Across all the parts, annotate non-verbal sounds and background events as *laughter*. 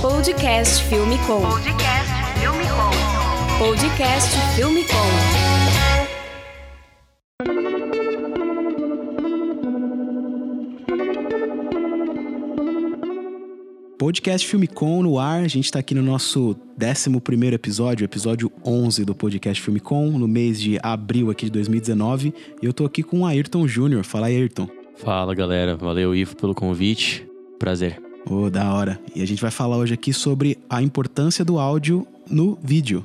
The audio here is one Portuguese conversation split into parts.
Podcast Filme Com. Podcast Filme Com. Podcast Filme Com. Podcast Filme Com no ar. A gente está aqui no nosso 11 episódio, episódio 11 do Podcast Filme Com, no mês de abril aqui de 2019. E eu tô aqui com o Ayrton Júnior. Fala aí, Ayrton. Fala galera, valeu Ivo pelo convite. Prazer. Ô, oh, da hora. E a gente vai falar hoje aqui sobre a importância do áudio no vídeo.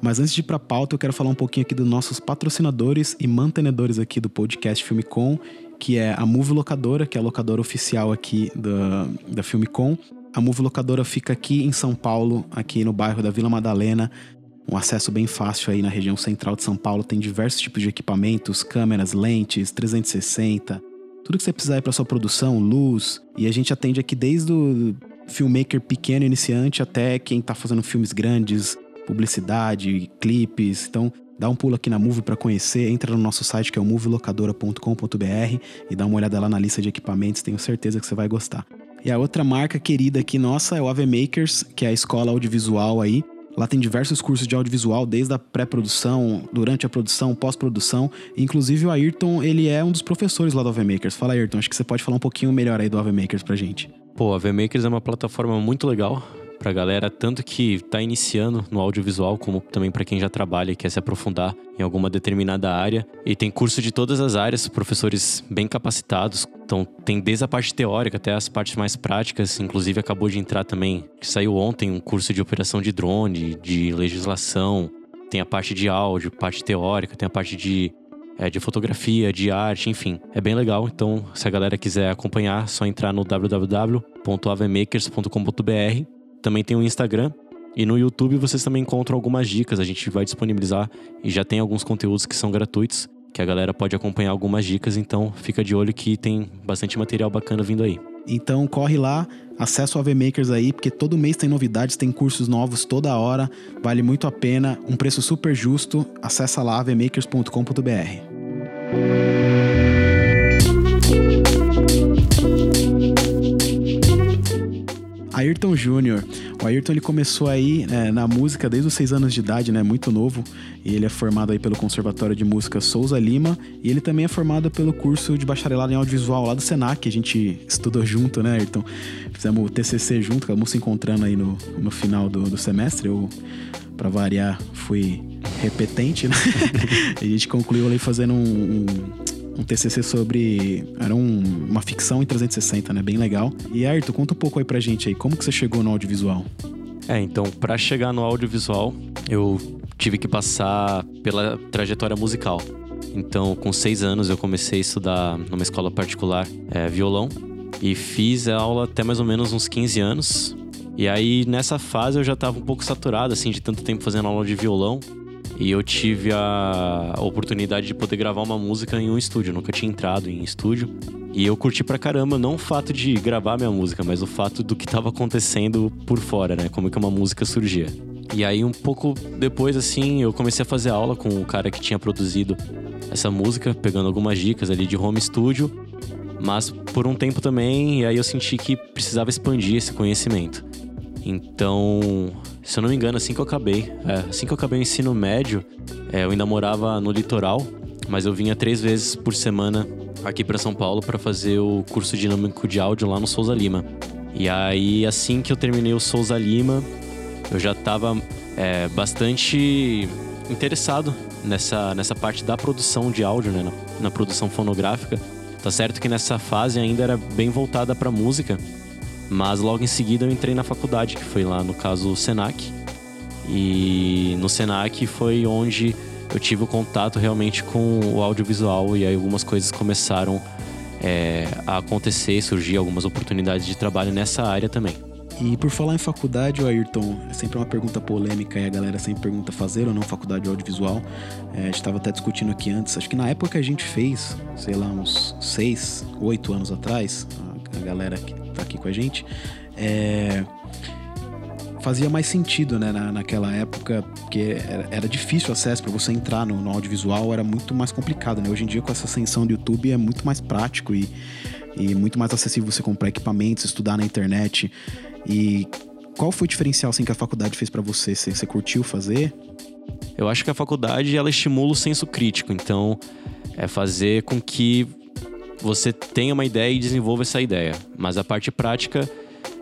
Mas antes de ir pra pauta, eu quero falar um pouquinho aqui dos nossos patrocinadores e mantenedores aqui do podcast Filme Com, que é a Move Locadora, que é a locadora oficial aqui da, da Filme Com. A Move Locadora fica aqui em São Paulo, aqui no bairro da Vila Madalena. Um acesso bem fácil aí na região central de São Paulo. Tem diversos tipos de equipamentos, câmeras, lentes, 360, tudo que você precisar para sua produção, luz. E a gente atende aqui desde o filmmaker pequeno, iniciante, até quem tá fazendo filmes grandes, publicidade, clipes. Então, dá um pulo aqui na Move para conhecer. Entra no nosso site que é o movelocadora.com.br e dá uma olhada lá na lista de equipamentos. Tenho certeza que você vai gostar. E a outra marca querida aqui nossa é o AV Makers, que é a escola audiovisual aí. Lá tem diversos cursos de audiovisual, desde a pré-produção, durante a produção, pós-produção. Inclusive o Ayrton, ele é um dos professores lá do AV Makers. Fala Ayrton, acho que você pode falar um pouquinho melhor aí do AV Makers pra gente. Pô, a AV Makers é uma plataforma muito legal pra galera, tanto que tá iniciando no audiovisual, como também para quem já trabalha e quer se aprofundar em alguma determinada área. E tem curso de todas as áreas, professores bem capacitados. Então tem desde a parte teórica até as partes mais práticas. Inclusive acabou de entrar também, que saiu ontem, um curso de operação de drone, de legislação. Tem a parte de áudio, parte teórica, tem a parte de é, de fotografia, de arte, enfim. É bem legal. Então, se a galera quiser acompanhar, é só entrar no www.avemakers.com.br também tem o Instagram. E no YouTube vocês também encontram algumas dicas. A gente vai disponibilizar e já tem alguns conteúdos que são gratuitos, que a galera pode acompanhar algumas dicas. Então fica de olho que tem bastante material bacana vindo aí. Então corre lá, acessa o AV Makers aí, porque todo mês tem novidades, tem cursos novos toda hora, vale muito a pena, um preço super justo. Acessa lá avmakers.com.br. Ayrton Júnior. O Ayrton ele começou aí é, na música desde os seis anos de idade, né? Muito novo. E ele é formado aí pelo Conservatório de Música Souza Lima. E ele também é formado pelo curso de bacharelado em audiovisual lá do Senac. A gente estudou junto, né, Ayrton? Fizemos o TCC junto, acabamos se encontrando aí no, no final do, do semestre. Eu, para variar, fui repetente, né? *laughs* a gente concluiu ali fazendo um, um um TCC sobre. Era um, uma ficção em 360, né? Bem legal. E Ayrton, conta um pouco aí pra gente aí, como que você chegou no audiovisual? É, então, para chegar no audiovisual, eu tive que passar pela trajetória musical. Então, com seis anos, eu comecei a estudar numa escola particular é, violão e fiz a aula até mais ou menos uns 15 anos. E aí, nessa fase, eu já estava um pouco saturado, assim, de tanto tempo fazendo aula de violão. E eu tive a oportunidade de poder gravar uma música em um estúdio. Eu nunca tinha entrado em estúdio. E eu curti pra caramba, não o fato de gravar minha música, mas o fato do que tava acontecendo por fora, né? Como que uma música surgia. E aí, um pouco depois, assim, eu comecei a fazer aula com o cara que tinha produzido essa música, pegando algumas dicas ali de home studio. Mas por um tempo também, e aí eu senti que precisava expandir esse conhecimento. Então, se eu não me engano, assim que eu acabei, é, assim que eu acabei o ensino médio, é, eu ainda morava no litoral, mas eu vinha três vezes por semana aqui para São Paulo para fazer o curso dinâmico de áudio lá no Souza Lima. E aí, assim que eu terminei o Souza Lima, eu já estava é, bastante interessado nessa, nessa parte da produção de áudio, né, na, na produção fonográfica. Tá certo que nessa fase ainda era bem voltada para música, mas logo em seguida eu entrei na faculdade, que foi lá no caso o Senac. E no Senac foi onde eu tive o contato realmente com o audiovisual e aí algumas coisas começaram é, a acontecer, surgir algumas oportunidades de trabalho nessa área também. E por falar em faculdade, Ayrton, é sempre uma pergunta polêmica e a galera sempre pergunta fazer ou não faculdade de audiovisual. É, a gente estava até discutindo aqui antes, acho que na época que a gente fez, sei lá, uns seis, oito anos atrás, a galera que tá aqui com a gente, é, fazia mais sentido, né, na, naquela época, porque era, era difícil o acesso para você entrar no, no, audiovisual, era muito mais complicado, né? Hoje em dia, com essa ascensão do YouTube, é muito mais prático e, e muito mais acessível você comprar equipamentos, estudar na internet. E qual foi o diferencial assim, que a faculdade fez para você? Você, você curtiu fazer? Eu acho que a faculdade ela estimula o senso crítico, então é fazer com que você tenha uma ideia e desenvolva essa ideia. Mas a parte prática,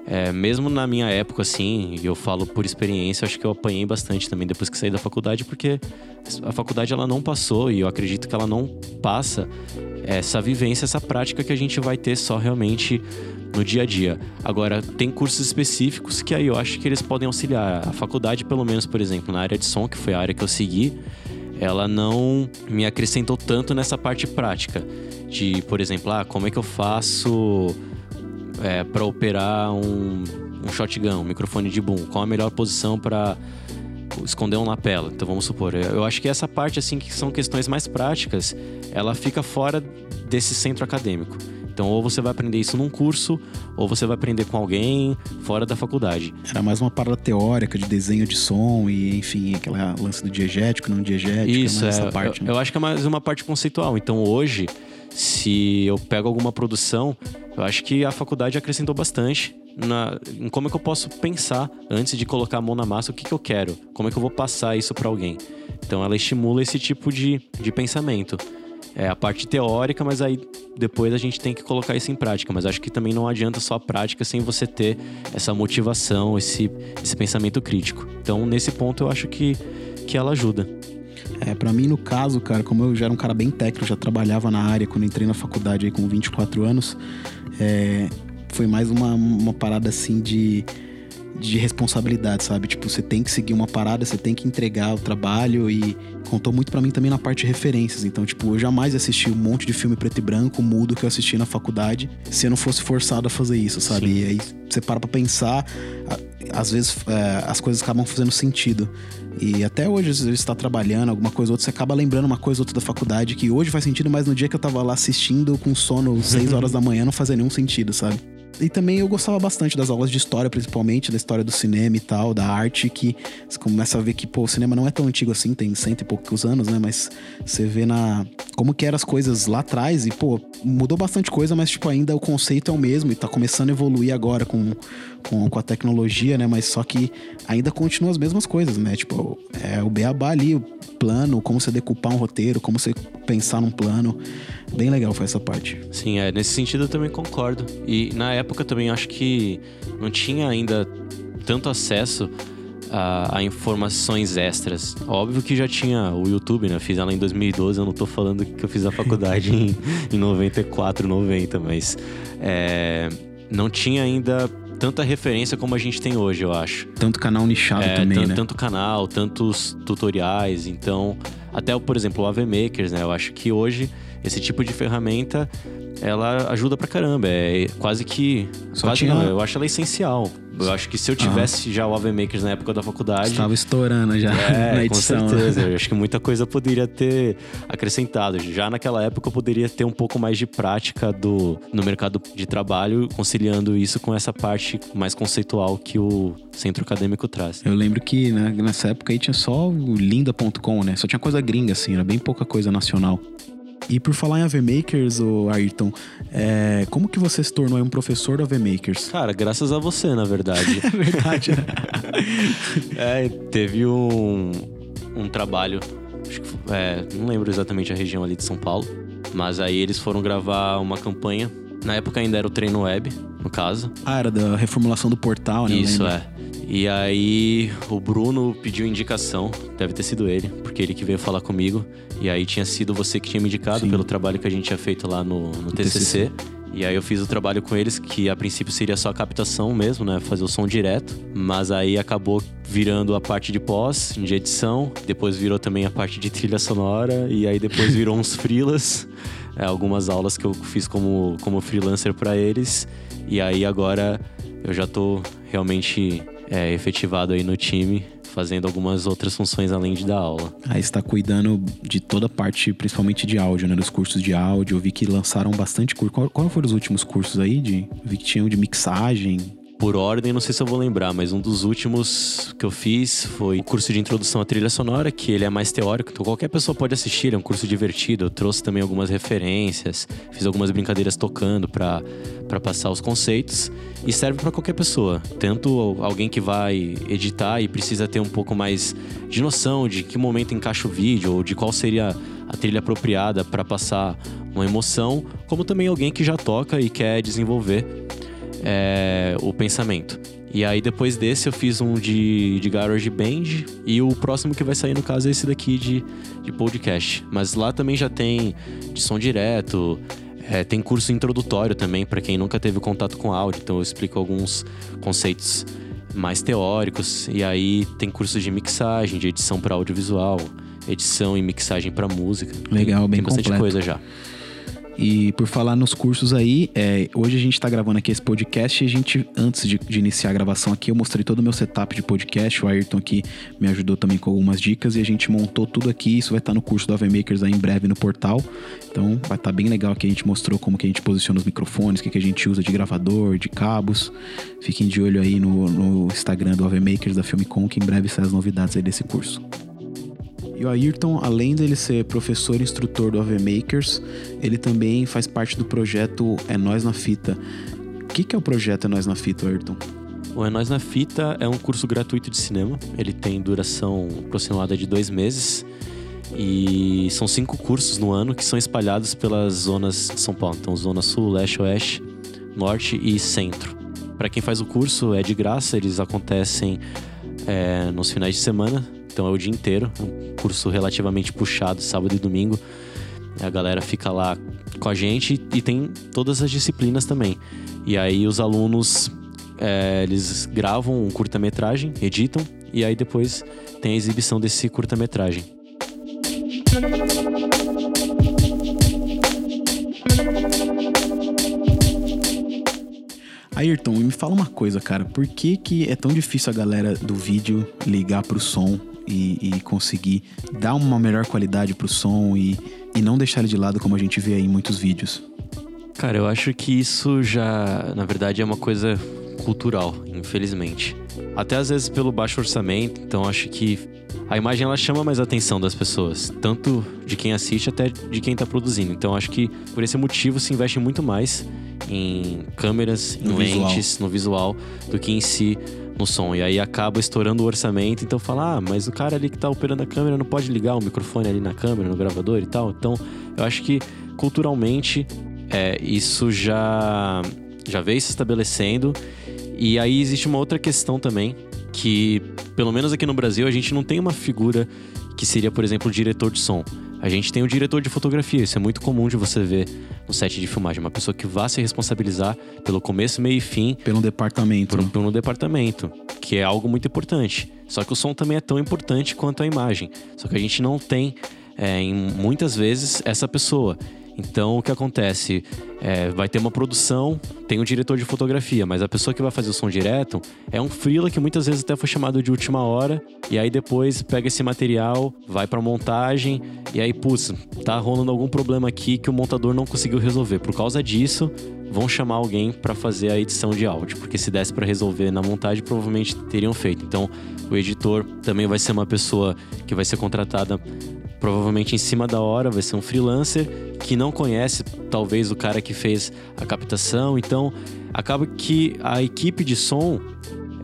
é, mesmo na minha época, assim, e eu falo por experiência, acho que eu apanhei bastante também depois que saí da faculdade, porque a faculdade ela não passou e eu acredito que ela não passa essa vivência, essa prática que a gente vai ter só realmente no dia a dia. Agora, tem cursos específicos que aí eu acho que eles podem auxiliar. A faculdade, pelo menos, por exemplo, na área de som, que foi a área que eu segui, ela não me acrescentou tanto nessa parte prática. De, por exemplo, ah, como é que eu faço é, para operar um, um shotgun, um microfone de boom? Qual a melhor posição para esconder um lapela. Então vamos supor, eu acho que essa parte assim que são questões mais práticas, ela fica fora desse centro acadêmico. Então, ou você vai aprender isso num curso, ou você vai aprender com alguém fora da faculdade. Era mais uma parada teórica de desenho de som e, enfim, aquela lance do diegético, não diegético. Isso, é, essa parte, eu, né? eu acho que é mais uma parte conceitual. Então, hoje, se eu pego alguma produção, eu acho que a faculdade acrescentou bastante na, em como é que eu posso pensar antes de colocar a mão na massa o que, que eu quero, como é que eu vou passar isso para alguém. Então ela estimula esse tipo de, de pensamento é, a parte teórica, mas aí depois a gente tem que colocar isso em prática. Mas acho que também não adianta só a prática sem você ter essa motivação, esse, esse pensamento crítico. Então, nesse ponto, eu acho que, que ela ajuda. É, para mim, no caso, cara, como eu já era um cara bem técnico, já trabalhava na área quando entrei na faculdade aí com 24 anos, é, foi mais uma, uma parada assim de de responsabilidade, sabe? Tipo, você tem que seguir uma parada, você tem que entregar o trabalho e contou muito para mim também na parte de referências. Então, tipo, eu jamais assisti um monte de filme preto e branco, mudo que eu assisti na faculdade, se eu não fosse forçado a fazer isso, sabe? Sim. E aí você para pra pensar, às vezes é, as coisas acabam fazendo sentido. E até hoje, às vezes, você tá trabalhando, alguma coisa ou outra, você acaba lembrando uma coisa ou outra da faculdade que hoje faz sentido, mas no dia que eu tava lá assistindo com sono 6 *laughs* horas da manhã não fazia nenhum sentido, sabe? E também eu gostava bastante das aulas de história, principalmente, da história do cinema e tal, da arte, que você começa a ver que, pô, o cinema não é tão antigo assim, tem cento e poucos anos, né? Mas você vê na. como que eram as coisas lá atrás e, pô, mudou bastante coisa, mas, tipo, ainda o conceito é o mesmo e tá começando a evoluir agora com, com, com a tecnologia, né? Mas só que ainda continua as mesmas coisas, né? Tipo, é o beabá ali, o plano, como você decupar um roteiro, como você pensar num plano. Bem legal foi essa parte. Sim, é, nesse sentido eu também concordo. E na época também acho que não tinha ainda tanto acesso a, a, informações extras. Óbvio que já tinha o YouTube, né? fiz ela em 2012, eu não tô falando que eu fiz a faculdade *laughs* em, em 94, 90, mas é, não tinha ainda tanta referência como a gente tem hoje, eu acho. Tanto canal nichado é, também, né? Tanto canal, tantos tutoriais, então... Até, por exemplo, o AV Makers, né? Eu acho que hoje esse tipo de ferramenta ela ajuda pra caramba. É quase que. Só quase tinha... não, eu acho ela essencial. Eu acho que se eu tivesse ah. já o AV Makers na época da faculdade. Estava estourando já é, *laughs* na edição. Com certeza. Né? Eu acho que muita coisa poderia ter acrescentado. Já naquela época eu poderia ter um pouco mais de prática do, no mercado de trabalho, conciliando isso com essa parte mais conceitual que o centro acadêmico traz. Eu lembro que né, nessa época aí tinha só o linda.com, né? Só tinha coisa gringa, assim, era bem pouca coisa nacional. E por falar em AVMakers, o Ayrton, é, como que você se tornou um professor do AVMakers? Cara, graças a você, na verdade. *laughs* é verdade, né? *laughs* é, teve um, um trabalho, é, não lembro exatamente a região ali de São Paulo, mas aí eles foram gravar uma campanha. Na época ainda era o treino web, no caso. Ah, era da reformulação do portal, né? Isso, é. E aí o Bruno pediu indicação, deve ter sido ele, porque ele que veio falar comigo. E aí tinha sido você que tinha me indicado Sim. pelo trabalho que a gente tinha feito lá no, no TCC. TCC. E aí eu fiz o trabalho com eles, que a princípio seria só captação mesmo, né? Fazer o som direto. Mas aí acabou virando a parte de pós, de edição. Depois virou também a parte de trilha sonora. E aí depois virou uns *laughs* freelas. É, algumas aulas que eu fiz como, como freelancer para eles. E aí agora eu já tô realmente é, efetivado aí no time, fazendo algumas outras funções além de dar aula. Aí está cuidando de toda a parte, principalmente de áudio, né? Dos cursos de áudio. Eu vi que lançaram bastante curso. Qual, qual foram os últimos cursos aí? De, vi que tinham de mixagem. Por ordem, não sei se eu vou lembrar, mas um dos últimos que eu fiz foi o curso de introdução à trilha sonora, que ele é mais teórico, então qualquer pessoa pode assistir, é um curso divertido. Eu trouxe também algumas referências, fiz algumas brincadeiras tocando para passar os conceitos e serve para qualquer pessoa, tanto alguém que vai editar e precisa ter um pouco mais de noção de que momento encaixa o vídeo ou de qual seria a trilha apropriada para passar uma emoção, como também alguém que já toca e quer desenvolver é, o pensamento. E aí depois desse eu fiz um de, de Garage Band e o próximo que vai sair no caso é esse daqui de, de podcast. Mas lá também já tem de som direto, é, tem curso introdutório também para quem nunca teve contato com áudio, então eu explico alguns conceitos mais teóricos e aí tem curso de mixagem, de edição para audiovisual, edição e mixagem para música. Legal, bem tem bastante completo. coisa já. E por falar nos cursos aí, é, hoje a gente tá gravando aqui esse podcast e a gente, antes de, de, iniciar a gravação aqui, eu mostrei todo o meu setup de podcast. O Ayrton aqui me ajudou também com algumas dicas e a gente montou tudo aqui. Isso vai estar tá no curso do AveMakers aí em breve no portal. Então vai estar tá bem legal que a gente mostrou como que a gente posiciona os microfones, o que, que a gente usa de gravador, de cabos. Fiquem de olho aí no, no Instagram do AveMakers da Filmicon, que em breve saem as novidades aí desse curso. E o Ayrton, além dele ser professor e instrutor do AV Makers, ele também faz parte do projeto É Nós na Fita. O que, que é o projeto É Nós na Fita, Ayrton? O É Nós na Fita é um curso gratuito de cinema. Ele tem duração aproximada de dois meses. E são cinco cursos no ano que são espalhados pelas zonas de São Paulo. Então, Zona Sul, Leste, Oeste, Norte e Centro. Para quem faz o curso, é de graça, eles acontecem é, nos finais de semana, então é o dia inteiro, um curso relativamente puxado, sábado e domingo. A galera fica lá com a gente e tem todas as disciplinas também. E aí os alunos é, eles gravam um curta-metragem, editam e aí depois tem a exibição desse curta-metragem. Ayrton, me fala uma coisa, cara. Por que, que é tão difícil a galera do vídeo ligar pro som e, e conseguir dar uma melhor qualidade pro som e, e não deixar ele de lado como a gente vê aí em muitos vídeos? Cara, eu acho que isso já, na verdade, é uma coisa cultural, infelizmente. Até às vezes pelo baixo orçamento, então acho que a imagem ela chama mais a atenção das pessoas, tanto de quem assiste até de quem está produzindo. Então acho que por esse motivo se investe muito mais em câmeras, no em visual. lentes, no visual, do que em si no som. E aí acaba estourando o orçamento. Então fala, ah, mas o cara ali que tá operando a câmera não pode ligar o microfone ali na câmera, no gravador e tal. Então eu acho que culturalmente é, isso já, já veio se estabelecendo. E aí existe uma outra questão também, que pelo menos aqui no Brasil a gente não tem uma figura que seria, por exemplo, o diretor de som. A gente tem o diretor de fotografia, isso é muito comum de você ver no set de filmagem. Uma pessoa que vá se responsabilizar pelo começo, meio e fim. Pelo departamento. Por, pelo departamento, que é algo muito importante. Só que o som também é tão importante quanto a imagem. Só que a gente não tem, é, em, muitas vezes, essa pessoa. Então, o que acontece? É, vai ter uma produção, tem um diretor de fotografia, mas a pessoa que vai fazer o som direto é um freela que muitas vezes até foi chamado de última hora, e aí depois pega esse material, vai pra montagem, e aí, putz, tá rolando algum problema aqui que o montador não conseguiu resolver. Por causa disso, vão chamar alguém para fazer a edição de áudio, porque se desse para resolver na montagem, provavelmente teriam feito. Então, o editor também vai ser uma pessoa que vai ser contratada provavelmente em cima da hora, vai ser um freelancer que não conhece talvez o cara que fez a captação, então acaba que a equipe de som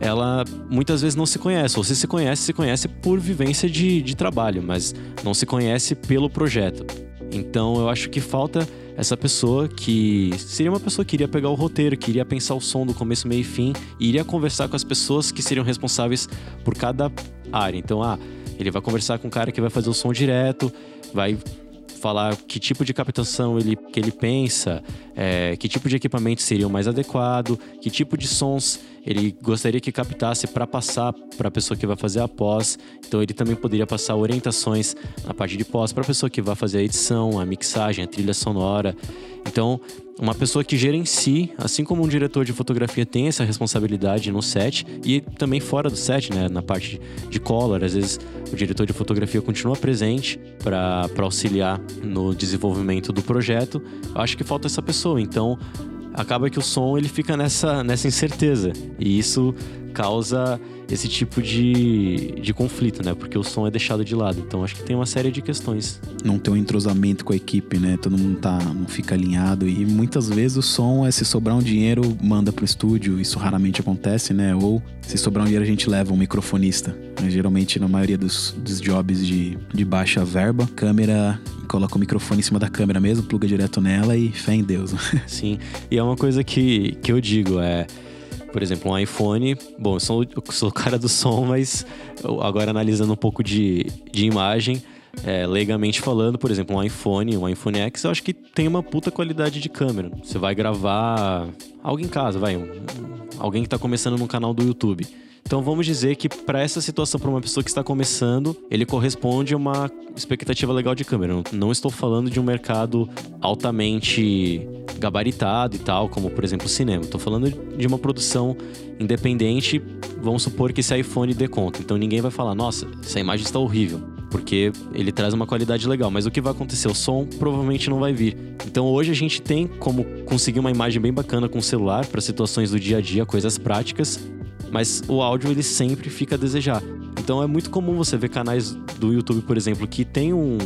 ela muitas vezes não se conhece, ou se se conhece, se conhece por vivência de, de trabalho, mas não se conhece pelo projeto. Então eu acho que falta essa pessoa que seria uma pessoa que iria pegar o roteiro, que iria pensar o som do começo, meio e fim, e iria conversar com as pessoas que seriam responsáveis por cada área. Então, ah, ele vai conversar com o cara que vai fazer o som direto, vai falar que tipo de captação ele, que ele pensa, é, que tipo de equipamento seria o mais adequado, que tipo de sons ele gostaria que captasse para passar para a pessoa que vai fazer a pós. Então ele também poderia passar orientações na parte de pós para a pessoa que vai fazer a edição, a mixagem, a trilha sonora. Então, uma pessoa que gerencie, assim como um diretor de fotografia tem essa responsabilidade no set e também fora do set, né, na parte de color, às vezes o diretor de fotografia continua presente para auxiliar no desenvolvimento do projeto. Eu acho que falta essa pessoa. Então, acaba que o som ele fica nessa, nessa incerteza. E isso causa esse tipo de, de conflito, né? Porque o som é deixado de lado. Então acho que tem uma série de questões. Não tem um entrosamento com a equipe, né? Todo mundo tá, não fica alinhado. E muitas vezes o som é se sobrar um dinheiro, manda pro estúdio. Isso raramente acontece, né? Ou se sobrar um dinheiro, a gente leva um microfonista. Mas, geralmente, na maioria dos, dos jobs de, de baixa verba, câmera coloca o microfone em cima da câmera mesmo, pluga direto nela e fé em Deus. *laughs* Sim. E é uma coisa que, que eu digo, é por exemplo, um iPhone. Bom, eu sou, eu sou o cara do som, mas agora analisando um pouco de, de imagem, é, legalmente falando, por exemplo, um iPhone, um iPhone X, eu acho que tem uma puta qualidade de câmera. Você vai gravar algo em casa, vai, um, alguém que tá começando no canal do YouTube. Então vamos dizer que para essa situação, para uma pessoa que está começando, ele corresponde a uma expectativa legal de câmera. Não, estou falando de um mercado altamente gabaritado e tal, como por exemplo o cinema. Estou falando de uma produção independente. Vamos supor que esse iPhone dê conta. Então ninguém vai falar, nossa, essa imagem está horrível. Porque ele traz uma qualidade legal. Mas o que vai acontecer? O som provavelmente não vai vir. Então hoje a gente tem como conseguir uma imagem bem bacana com o celular para situações do dia a dia, coisas práticas mas o áudio ele sempre fica a desejar. Então é muito comum você ver canais do YouTube, por exemplo, que tem um,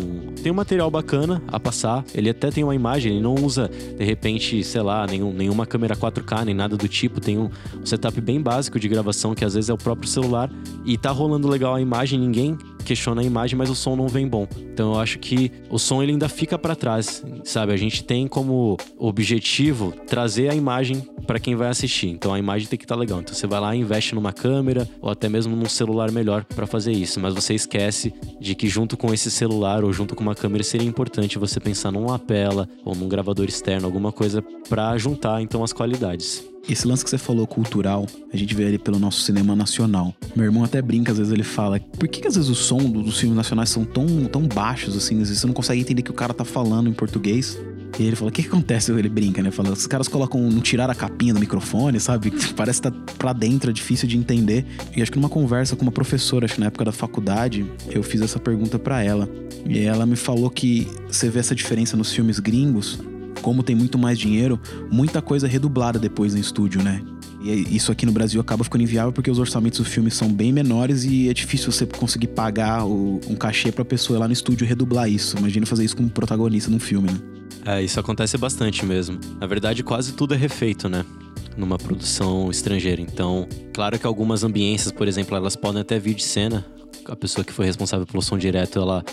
tem um material bacana a passar. Ele até tem uma imagem, ele não usa, de repente, sei lá, nenhum, nenhuma câmera 4K, nem nada do tipo. Tem um, um setup bem básico de gravação, que às vezes é o próprio celular. E tá rolando legal a imagem, ninguém questiona a imagem, mas o som não vem bom. Então eu acho que o som ele ainda fica para trás, sabe? A gente tem como objetivo trazer a imagem para quem vai assistir. Então a imagem tem que estar tá legal. Então você vai lá investe numa câmera ou até mesmo num celular melhor para fazer isso, mas você esquece de que junto com esse celular ou junto com uma câmera seria importante você pensar num lapela ou num gravador externo, alguma coisa para juntar então as qualidades. Esse lance que você falou cultural, a gente vê ali pelo nosso cinema nacional. Meu irmão até brinca, às vezes ele fala: por que, que às vezes o som dos filmes nacionais são tão, tão baixos assim? Às vezes você não consegue entender que o cara tá falando em português. E ele fala: o que, que acontece? Ele brinca, né? Fala: os caras colocam, não tirar a capinha do microfone, sabe? *laughs* Parece que tá pra dentro, é difícil de entender. E acho que numa conversa com uma professora, acho que na época da faculdade, eu fiz essa pergunta para ela. E ela me falou que você vê essa diferença nos filmes gringos como tem muito mais dinheiro, muita coisa é redublada depois no estúdio, né? E isso aqui no Brasil acaba ficando inviável porque os orçamentos dos filmes são bem menores e é difícil você conseguir pagar o, um cachê pra pessoa lá no estúdio redublar isso. Imagina fazer isso como protagonista num filme, né? É, isso acontece bastante mesmo. Na verdade, quase tudo é refeito, né? Numa produção estrangeira. Então, claro que algumas ambiências, por exemplo, elas podem até vir de cena. A pessoa que foi responsável pelo som direto, ela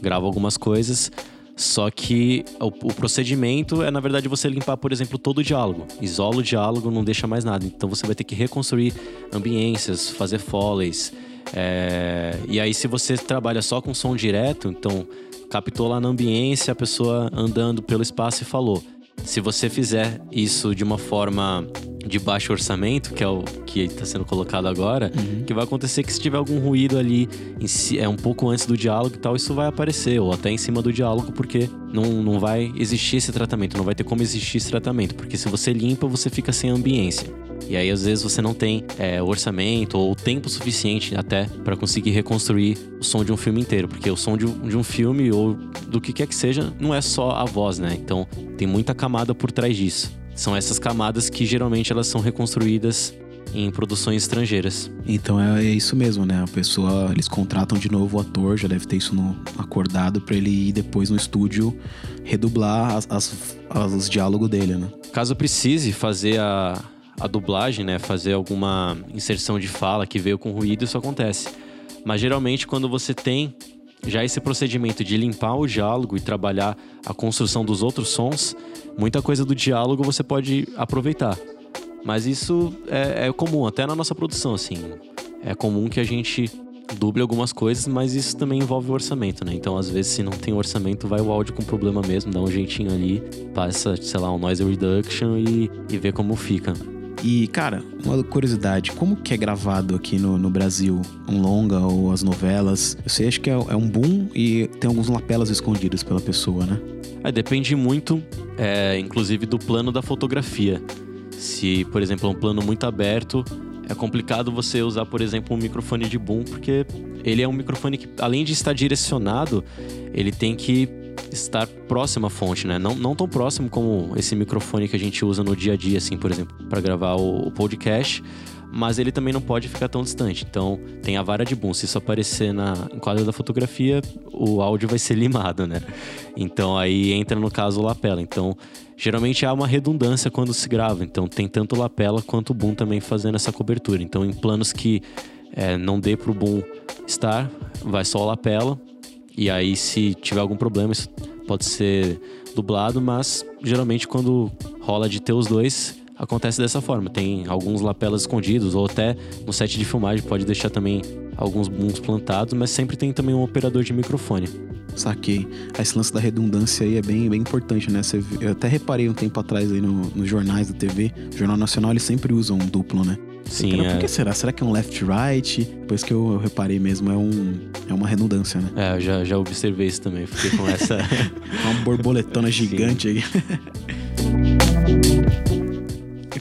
grava algumas coisas, só que o, o, procedimento é, na verdade, você limpar, por exemplo, todo o diálogo. Isola o diálogo, não deixa mais nada. Então você vai ter que reconstruir ambiências, fazer foleys. É... E aí, se você trabalha só com som direto, então captou lá na ambiência a pessoa andando pelo espaço e falou. Se você fizer isso de uma forma de baixo orçamento, que é o que está sendo colocado agora, uhum. que vai acontecer que se tiver algum ruído ali si, é um pouco antes do diálogo e tal, isso vai aparecer, ou até em cima do diálogo, porque não, não vai existir esse tratamento, não vai ter como existir esse tratamento, porque se você limpa, você fica sem ambiência. E aí, às vezes, você não tem é, orçamento ou tempo suficiente até para conseguir reconstruir o som de um filme inteiro. Porque o som de um, de um filme ou do que quer que seja, não é só a voz, né? Então, tem muita camada por trás disso. São essas camadas que geralmente elas são reconstruídas em produções estrangeiras. Então é, é, isso mesmo, né? A pessoa, eles contratam de novo o ator, já deve ter isso no, acordado para ele ir depois no estúdio redublar as, as, as, os diálogos dele, né? Caso precise fazer a, a dublagem, né? Fazer alguma inserção de fala que veio com ruído, isso acontece. Mas geralmente quando você tem já esse procedimento de limpar o diálogo e trabalhar a construção dos outros sons, muita coisa do diálogo você pode aproveitar. Mas isso é, é comum, até na nossa produção, assim. É comum que a gente duble algumas coisas, mas isso também envolve o orçamento, né? Então, às vezes, se não tem orçamento, vai o áudio com problema mesmo, dá um jeitinho ali, passa, sei lá, um noise reduction e, e vê como fica. E, cara, uma curiosidade, como que é gravado aqui no, no Brasil um longa ou as novelas? Eu sei, acho que é, é um boom e tem alguns lapelas escondidos pela pessoa, né? É, depende muito, é, inclusive, do plano da fotografia. Se, por exemplo, é um plano muito aberto, é complicado você usar, por exemplo, um microfone de boom, porque ele é um microfone que, além de estar direcionado, ele tem que estar próximo à fonte, né? Não, não tão próximo como esse microfone que a gente usa no dia a dia, assim, por exemplo, para gravar o, o podcast, mas ele também não pode ficar tão distante. Então, tem a vara de boom. Se isso aparecer na enquadra da fotografia, o áudio vai ser *laughs* limado, né? Então, aí entra no caso o lapela. Então, geralmente há uma redundância quando se grava. Então, tem tanto o lapela quanto o boom também fazendo essa cobertura. Então, em planos que é, não dê pro boom estar, vai só o lapela. E aí, se tiver algum problema, isso pode ser dublado, mas geralmente quando rola de ter os dois, acontece dessa forma. Tem alguns lapelas escondidos, ou até no set de filmagem pode deixar também alguns booms plantados, mas sempre tem também um operador de microfone. Saquei. Esse lance da redundância aí é bem, bem importante, né? Você, eu até reparei um tempo atrás aí no, nos jornais da TV, Jornal Nacional, eles sempre usam um duplo, né? Sim, Por é. que será? Será que é um left-right? Depois que eu, eu reparei mesmo, é, um, é uma redundância, né? É, eu já, já observei isso também. Fiquei com essa. *laughs* Uma borboletona gigante aí. *laughs*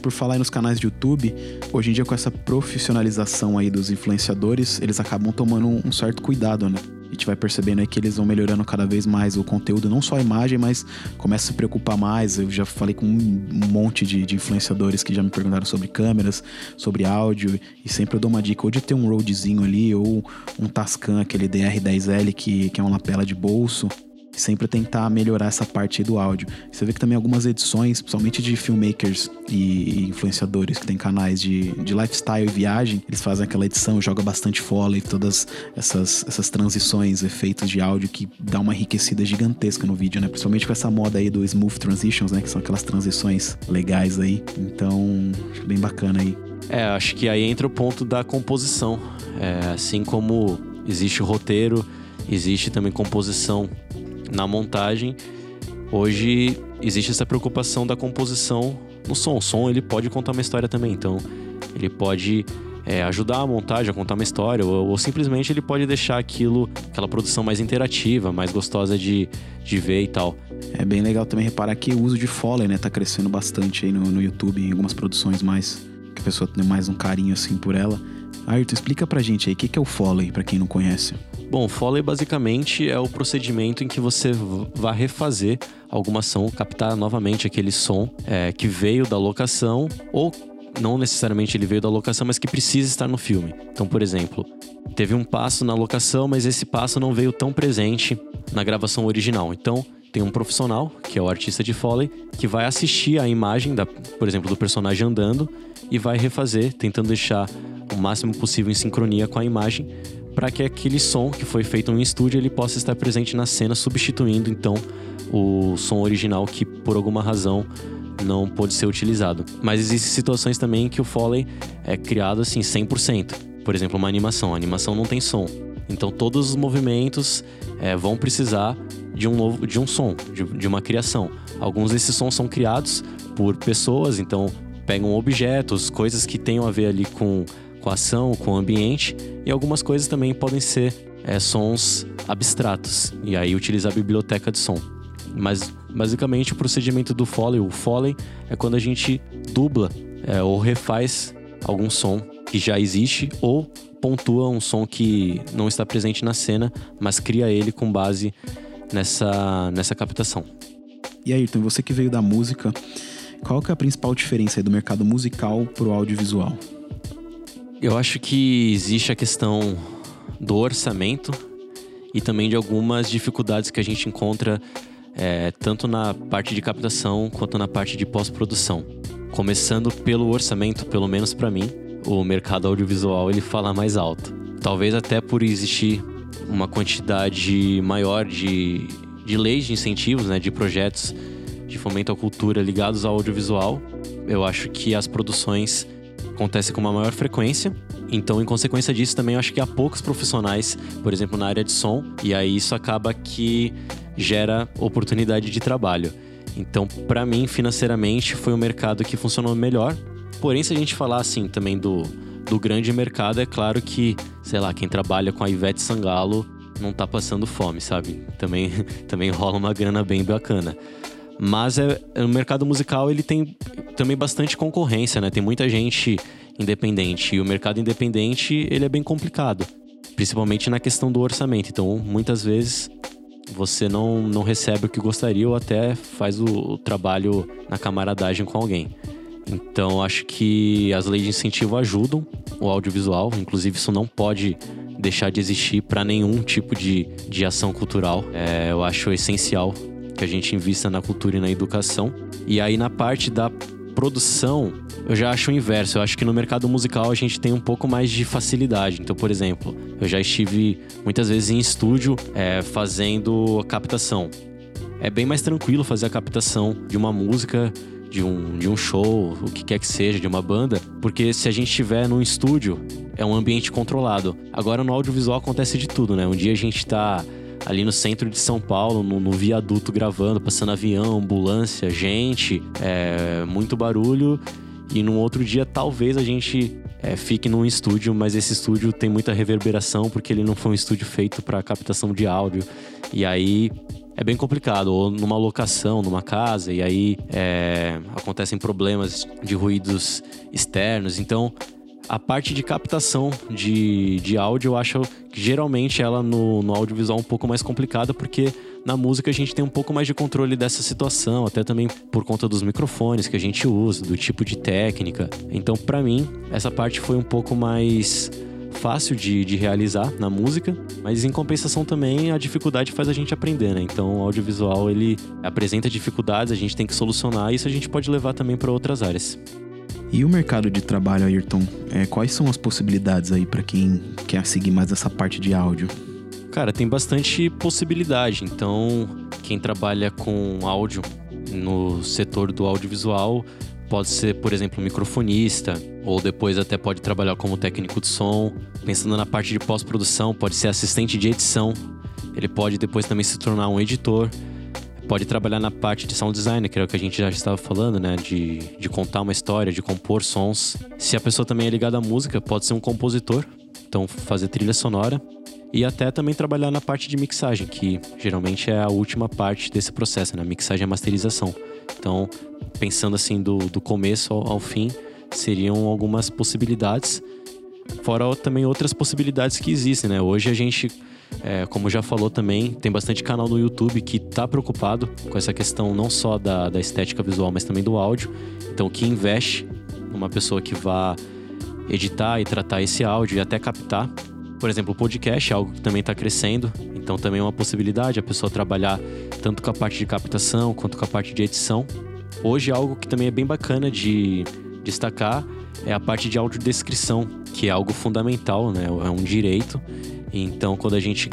Por falar nos canais de YouTube, hoje em dia com essa profissionalização aí dos influenciadores, eles acabam tomando um, certo cuidado, né? A gente vai percebendo aí que eles vão melhorando cada vez mais o conteúdo, não só a imagem, mas começa a se preocupar mais. Eu já falei com um monte de, de influenciadores que já me perguntaram sobre câmeras, sobre áudio, e sempre eu dou uma dica ou de ter um Rodezinho ali, ou um Tascam, aquele DR10L, que, que é uma lapela de bolso, sempre tentar melhorar essa parte do áudio. Você vê que também algumas edições, principalmente de filmmakers e, e influenciadores que tem canais de, de lifestyle e viagem, eles fazem aquela edição, joga bastante foley, todas essas, essas transições, efeitos de áudio que dá uma enriquecida gigantesca no vídeo, né? Principalmente com essa moda aí do smooth transitions, né? Que são aquelas transições legais aí. Então, acho bem bacana aí. É, acho que aí entra o ponto da composição. É, assim como existe o roteiro, existe também composição na montagem. Hoje existe essa preocupação da composição no som. O som ele pode contar uma história também, então ele pode é, ajudar a montagem a contar uma história, ou, ou, simplesmente ele pode deixar aquilo, aquela produção mais interativa, mais gostosa de, de ver e tal. É bem legal também reparar que o uso de Foley, né, tá crescendo bastante aí no, no YouTube, em algumas produções mais, que a pessoa tem mais um carinho assim por ela. Ayrton, explica pra gente aí, o que, que é o Foley, pra quem não conhece? Bom, Foley basicamente é o procedimento em que você vai refazer alguma ação, captar novamente aquele som é, que veio da locação ou não necessariamente ele veio da locação, mas que precisa estar no filme. Então, por exemplo, teve um passo na locação, mas esse passo não veio tão presente na gravação original. Então, tem um profissional, que é o artista de Foley, que vai assistir a imagem, da, por exemplo, do personagem andando e vai refazer, tentando deixar o máximo possível em sincronia com a imagem, para que aquele som que foi feito no estúdio ele possa estar presente na cena, substituindo então o som original que por alguma razão não pôde ser utilizado. Mas existem situações também que o Foley é criado assim 100%. Por exemplo, uma animação. A animação não tem som. Então todos os movimentos é, vão precisar de um novo, de um som, de, de uma criação. Alguns desses sons são criados por pessoas, então pegam objetos, coisas que tenham a ver ali com, com a ação, com o ambiente, e algumas coisas também podem ser é, sons abstratos, e aí utilizar a biblioteca de som. Mas basicamente o procedimento do Foley, o Foley é quando a gente dubla é, ou refaz algum som que já existe ou pontua um som que não está presente na cena, mas cria ele com base nessa, nessa captação. E aí, Ayrton, você que veio da música, qual que é a principal diferença do mercado musical para o audiovisual? Eu acho que existe a questão do orçamento e também de algumas dificuldades que a gente encontra é, tanto na parte de captação quanto na parte de pós-produção. Começando pelo orçamento, pelo menos para mim, o mercado audiovisual ele fala mais alto. Talvez até por existir uma quantidade maior de, de leis de incentivos, né, de projetos de fomento à cultura ligados ao audiovisual. Eu acho que as produções acontecem com uma maior frequência. Então, em consequência disso, também acho que há poucos profissionais, por exemplo, na área de som, e aí isso acaba que gera oportunidade de trabalho. Então, para mim, financeiramente, foi o mercado que funcionou melhor. Porém, se a gente falar assim também do, do grande mercado, é claro que, sei lá, quem trabalha com a Ivete Sangalo não tá passando fome, sabe? Também, *laughs* também rola uma grana bem bacana. Mas é, o mercado musical ele tem também bastante concorrência, né? Tem muita gente independente e o mercado independente ele é bem complicado, principalmente na questão do orçamento. Então, muitas vezes você não, não recebe o que gostaria ou até faz o, o trabalho na camaradagem com alguém. Então, acho que as leis de incentivo ajudam o audiovisual, inclusive, isso não pode deixar de existir para nenhum tipo de, de ação cultural. É, eu acho essencial que a gente invista na cultura e na educação. E aí, na parte da produção, eu já acho o inverso. Eu acho que no mercado musical a gente tem um pouco mais de facilidade. Então, por exemplo, eu já estive muitas vezes em estúdio é, fazendo captação. É bem mais tranquilo fazer a captação de uma música, de um, de um show, o que quer que seja, de uma banda, porque se a gente estiver num estúdio, é um ambiente controlado. Agora no audiovisual acontece de tudo, né? Um dia a gente tá ali no centro de São Paulo, no, no viaduto gravando, passando avião, ambulância, gente, é, muito barulho. E num outro dia, talvez a gente é, fique num estúdio, mas esse estúdio tem muita reverberação porque ele não foi um estúdio feito para captação de áudio. E aí é bem complicado. Ou numa locação, numa casa, e aí é, acontecem problemas de ruídos externos. Então a parte de captação de, de áudio, eu acho que geralmente ela no, no audiovisual é um pouco mais complicada, porque na música a gente tem um pouco mais de controle dessa situação, até também por conta dos microfones que a gente usa, do tipo de técnica. Então, para mim, essa parte foi um pouco mais fácil de, de realizar na música, mas em compensação também a dificuldade faz a gente aprender, né? Então o audiovisual ele apresenta dificuldades, a gente tem que solucionar e isso a gente pode levar também para outras áreas. E o mercado de trabalho, Ayrton? É, quais são as possibilidades aí para quem quer seguir mais essa parte de áudio? Cara, tem bastante possibilidade. Então, quem trabalha com áudio no setor do audiovisual pode ser, por exemplo, microfonista, ou depois até pode trabalhar como técnico de som. Pensando na parte de pós-produção, pode ser assistente de edição. Ele pode depois também se tornar um editor pode trabalhar na parte de sound design, que era o que a gente já estava falando, né? De, de contar uma história, de compor sons. Se a pessoa também é ligada à música, pode ser um compositor, então fazer trilha sonora. E até também trabalhar na parte de mixagem, que geralmente é a última parte desse processo, né? Mixagem e masterização. Então, pensando assim do, do começo ao, ao fim, seriam algumas possibilidades. Fora também outras possibilidades que existem, né? Hoje a gente é, como já falou também, tem bastante canal no YouTube que está preocupado com essa questão não só da, da estética visual, mas também do áudio. Então, que investe numa pessoa que vá editar e tratar esse áudio e até captar. Por exemplo, o podcast é algo que também está crescendo, então também é uma possibilidade a pessoa trabalhar tanto com a parte de captação quanto com a parte de edição. Hoje, algo que também é bem bacana de destacar é a parte de audiodescrição, que é algo fundamental, né? É um direito então, quando a gente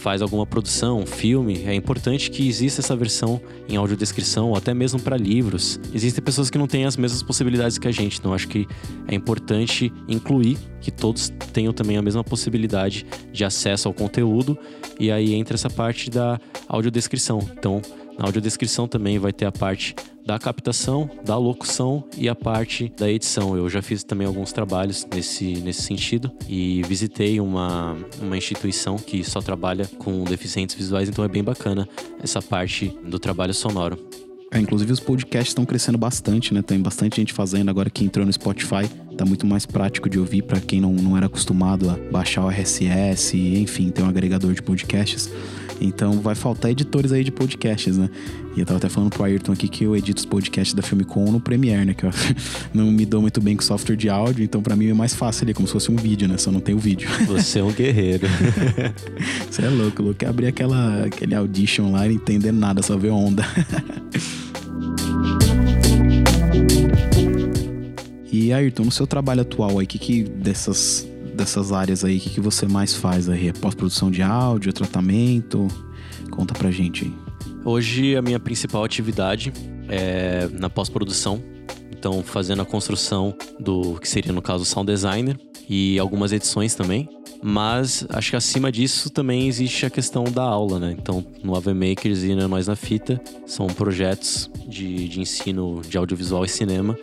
faz alguma produção, um filme, é importante que exista essa versão em audiodescrição, ou até mesmo para livros. Existem pessoas que não têm as mesmas possibilidades que a gente, então acho que é importante incluir que todos tenham também a mesma possibilidade de acesso ao conteúdo, e aí entra essa parte da audiodescrição. Então, na audiodescrição também vai ter a parte da captação, da locução e a parte da edição. Eu já fiz também alguns trabalhos nesse, nesse sentido e visitei uma, uma instituição que só trabalha com deficientes visuais, então é bem bacana essa parte do trabalho sonoro. É, inclusive os podcasts estão crescendo bastante, né? Tem bastante gente fazendo agora que entrou no Spotify. Tá muito mais prático de ouvir para quem não, não era acostumado a baixar o RSS, enfim, ter um agregador de podcasts. Então vai faltar editores aí de podcasts, né? E eu tava até falando pro Ayrton aqui que eu edito os podcasts da Filmicom no Premiere, né? Que eu *laughs* não me dou muito bem com software de áudio, então para mim é mais fácil ali, como se fosse um vídeo, né? Só não tem o vídeo. *laughs* Você é um guerreiro. *laughs* Você é louco, louco. Abrir aquela, aquele audition lá e não entender nada, só ver onda. E Ayrton, no seu trabalho atual aí, que, que dessas dessas áreas aí, o que, que você mais faz aí? É pós-produção de áudio, tratamento? Conta pra gente aí. Hoje a minha principal atividade é na pós-produção. Então, fazendo a construção do que seria, no caso, sound designer e algumas edições também. Mas acho que acima disso também existe a questão da aula, né? Então, no AV Makers e na Nós na Fita, são projetos de, de ensino de audiovisual e cinema.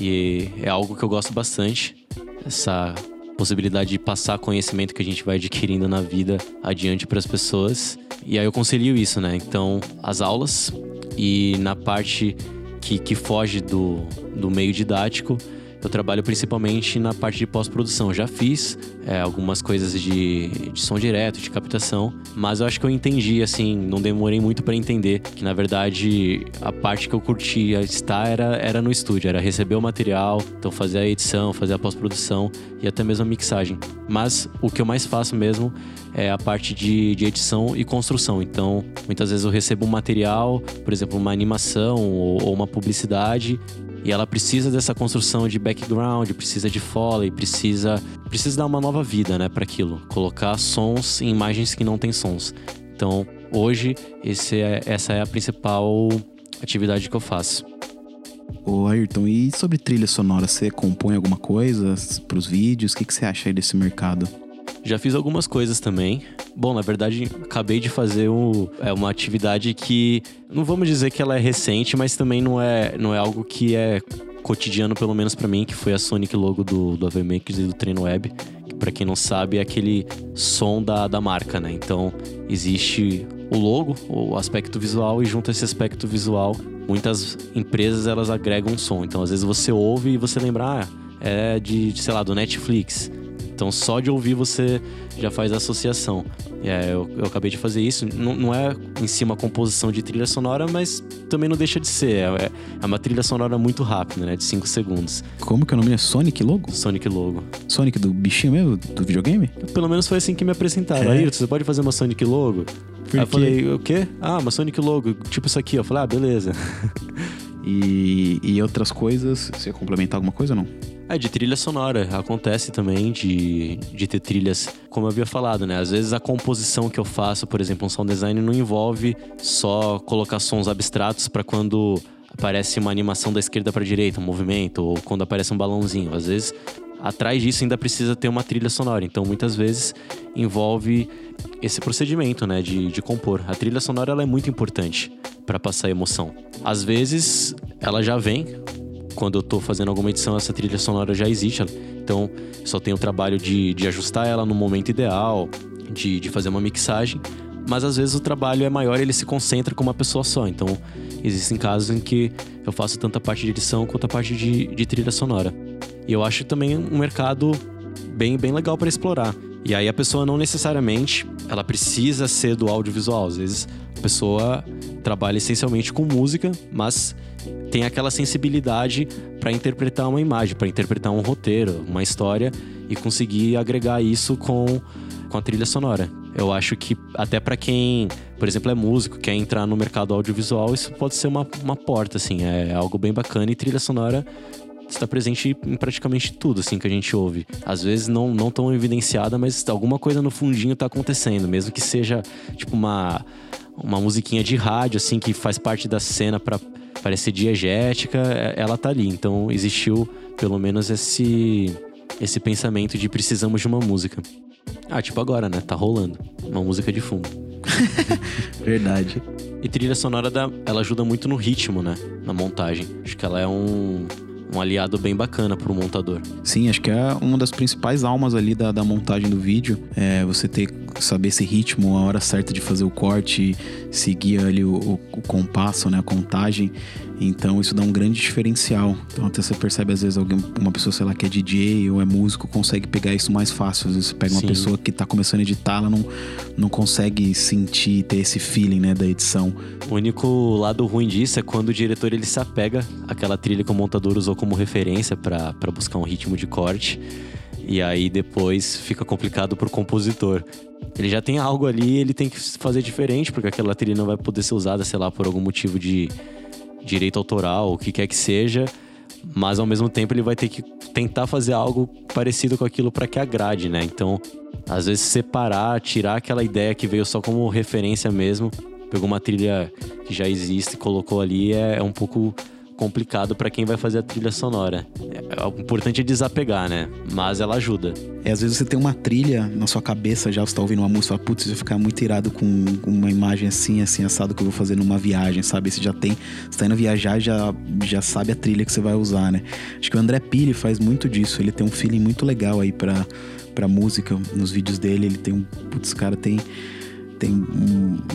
E é algo que eu gosto bastante. Essa possibilidade de passar conhecimento que a gente vai adquirindo na vida adiante para as pessoas. E aí eu concilio isso, né? Então, as aulas e na parte que, que foge do, do meio didático, eu trabalho principalmente na parte de pós-produção. Já fiz é, algumas coisas de, de som direto, de captação, mas eu acho que eu entendi, assim, não demorei muito para entender que na verdade a parte que eu curtia estar era, era no estúdio, era receber o material, então fazer a edição, fazer a pós-produção e até mesmo a mixagem. Mas o que eu mais faço mesmo é a parte de, de edição e construção. Então, muitas vezes eu recebo um material, por exemplo, uma animação ou, ou uma publicidade, e ela precisa dessa construção de background, precisa de foley, precisa precisa dar uma nova vida, né, para aquilo, colocar sons em imagens que não têm sons. Então, hoje é, essa é a principal atividade que eu faço. Ô Ayrton, e sobre trilha sonora, você compõe alguma coisa para os vídeos? O que, que você acha aí desse mercado? Já fiz algumas coisas também. Bom, na verdade, acabei de fazer um, é uma atividade que não vamos dizer que ela é recente, mas também não é, não é algo que é cotidiano, pelo menos para mim, que foi a Sonic logo do, do AVMakers e do Treino Web. Que para quem não sabe, é aquele som da, da marca, né? Então, existe o logo, o aspecto visual, e junto a esse aspecto visual, muitas empresas elas agregam som. Então, às vezes você ouve e você lembra, ah, é de, sei lá, do Netflix. Então, só de ouvir você já faz a associação. É, eu, eu, acabei de fazer isso. Não, não, é em si uma composição de trilha sonora, mas também não deixa de ser. É, é uma trilha sonora muito rápida, né? De 5 segundos. Como que é o nome? É Sonic Logo? Sonic Logo. Sonic do bichinho mesmo? Do videogame? Pelo menos foi assim que me apresentaram. É. Aí, você pode fazer uma Sonic Logo? Por Aí eu falei, o quê? Ah, uma Sonic Logo. Tipo isso aqui. Eu falei, ah, beleza. *laughs* e, e outras coisas? Você ia complementar alguma coisa ou não? É, de trilha sonora. Acontece também de, de ter trilhas, como eu havia falado, né? Às vezes a composição que eu faço, por exemplo, um sound design, não envolve só colocar sons abstratos para quando aparece uma animação da esquerda para direita, um movimento, ou quando aparece um balãozinho. Às vezes, atrás disso ainda precisa ter uma trilha sonora. Então, muitas vezes envolve esse procedimento, né, de, de compor. A trilha sonora ela é muito importante para passar emoção. Às vezes, ela já vem quando eu tô fazendo alguma edição, essa trilha sonora já existe. Então, só tenho o trabalho de, de ajustar ela no momento ideal, de, de fazer uma mixagem. Mas às vezes o trabalho é maior e ele se concentra com uma pessoa só. Então, existem casos em que eu faço tanto a parte de edição quanto a parte de, de trilha sonora. E eu acho também um mercado bem, bem legal para explorar. E aí a pessoa não necessariamente ela precisa ser do audiovisual. Às vezes a pessoa trabalha essencialmente com música, mas tem aquela sensibilidade para interpretar uma imagem, para interpretar um roteiro, uma história e conseguir agregar isso com, com a trilha sonora. Eu acho que até para quem, por exemplo, é músico, quer entrar no mercado audiovisual, isso pode ser uma, uma porta, assim, é algo bem bacana e trilha sonora está presente em praticamente tudo assim que a gente ouve. Às vezes não, não tão evidenciada, mas alguma coisa no fundinho está acontecendo, mesmo que seja tipo uma uma musiquinha de rádio assim que faz parte da cena para parecer diegética, é, ela tá ali. Então existiu pelo menos esse esse pensamento de precisamos de uma música. Ah, tipo agora, né? Tá rolando uma música de fundo. *laughs* Verdade. E trilha sonora da, ela ajuda muito no ritmo, né? Na montagem. Acho que ela é um um aliado bem bacana para o montador. Sim, acho que é uma das principais almas ali da, da montagem do vídeo. É você ter saber esse ritmo, a hora certa de fazer o corte, seguir ali o, o, o compasso, né, a contagem. Então isso dá um grande diferencial. Então até você percebe às vezes alguém, uma pessoa, sei lá, que é DJ ou é músico, consegue pegar isso mais fácil. Às vezes você pega uma Sim. pessoa que está começando a editar, ela não, não consegue sentir, ter esse feeling, né, da edição. O único lado ruim disso é quando o diretor ele se apega àquela trilha que o montador usou como referência para buscar um ritmo de corte. E aí depois fica complicado pro compositor. Ele já tem algo ali, ele tem que fazer diferente, porque aquela trilha não vai poder ser usada, sei lá, por algum motivo de direito autoral, o que quer que seja, mas ao mesmo tempo ele vai ter que tentar fazer algo parecido com aquilo para que agrade, né? Então, às vezes separar, tirar aquela ideia que veio só como referência mesmo, pegou uma trilha que já existe e colocou ali é, é um pouco complicado para quem vai fazer a trilha sonora. É, o importante é desapegar, né? Mas ela ajuda. É, às vezes você tem uma trilha na sua cabeça, já você tá ouvindo uma música, putz, vou ficar muito irado com uma imagem assim, assim, assado que eu vou fazer numa viagem, sabe? Você já tem, você tá indo viajar já já sabe a trilha que você vai usar, né? Acho que o André Pili faz muito disso, ele tem um feeling muito legal aí pra, pra música, nos vídeos dele, ele tem um, putz, cara tem tem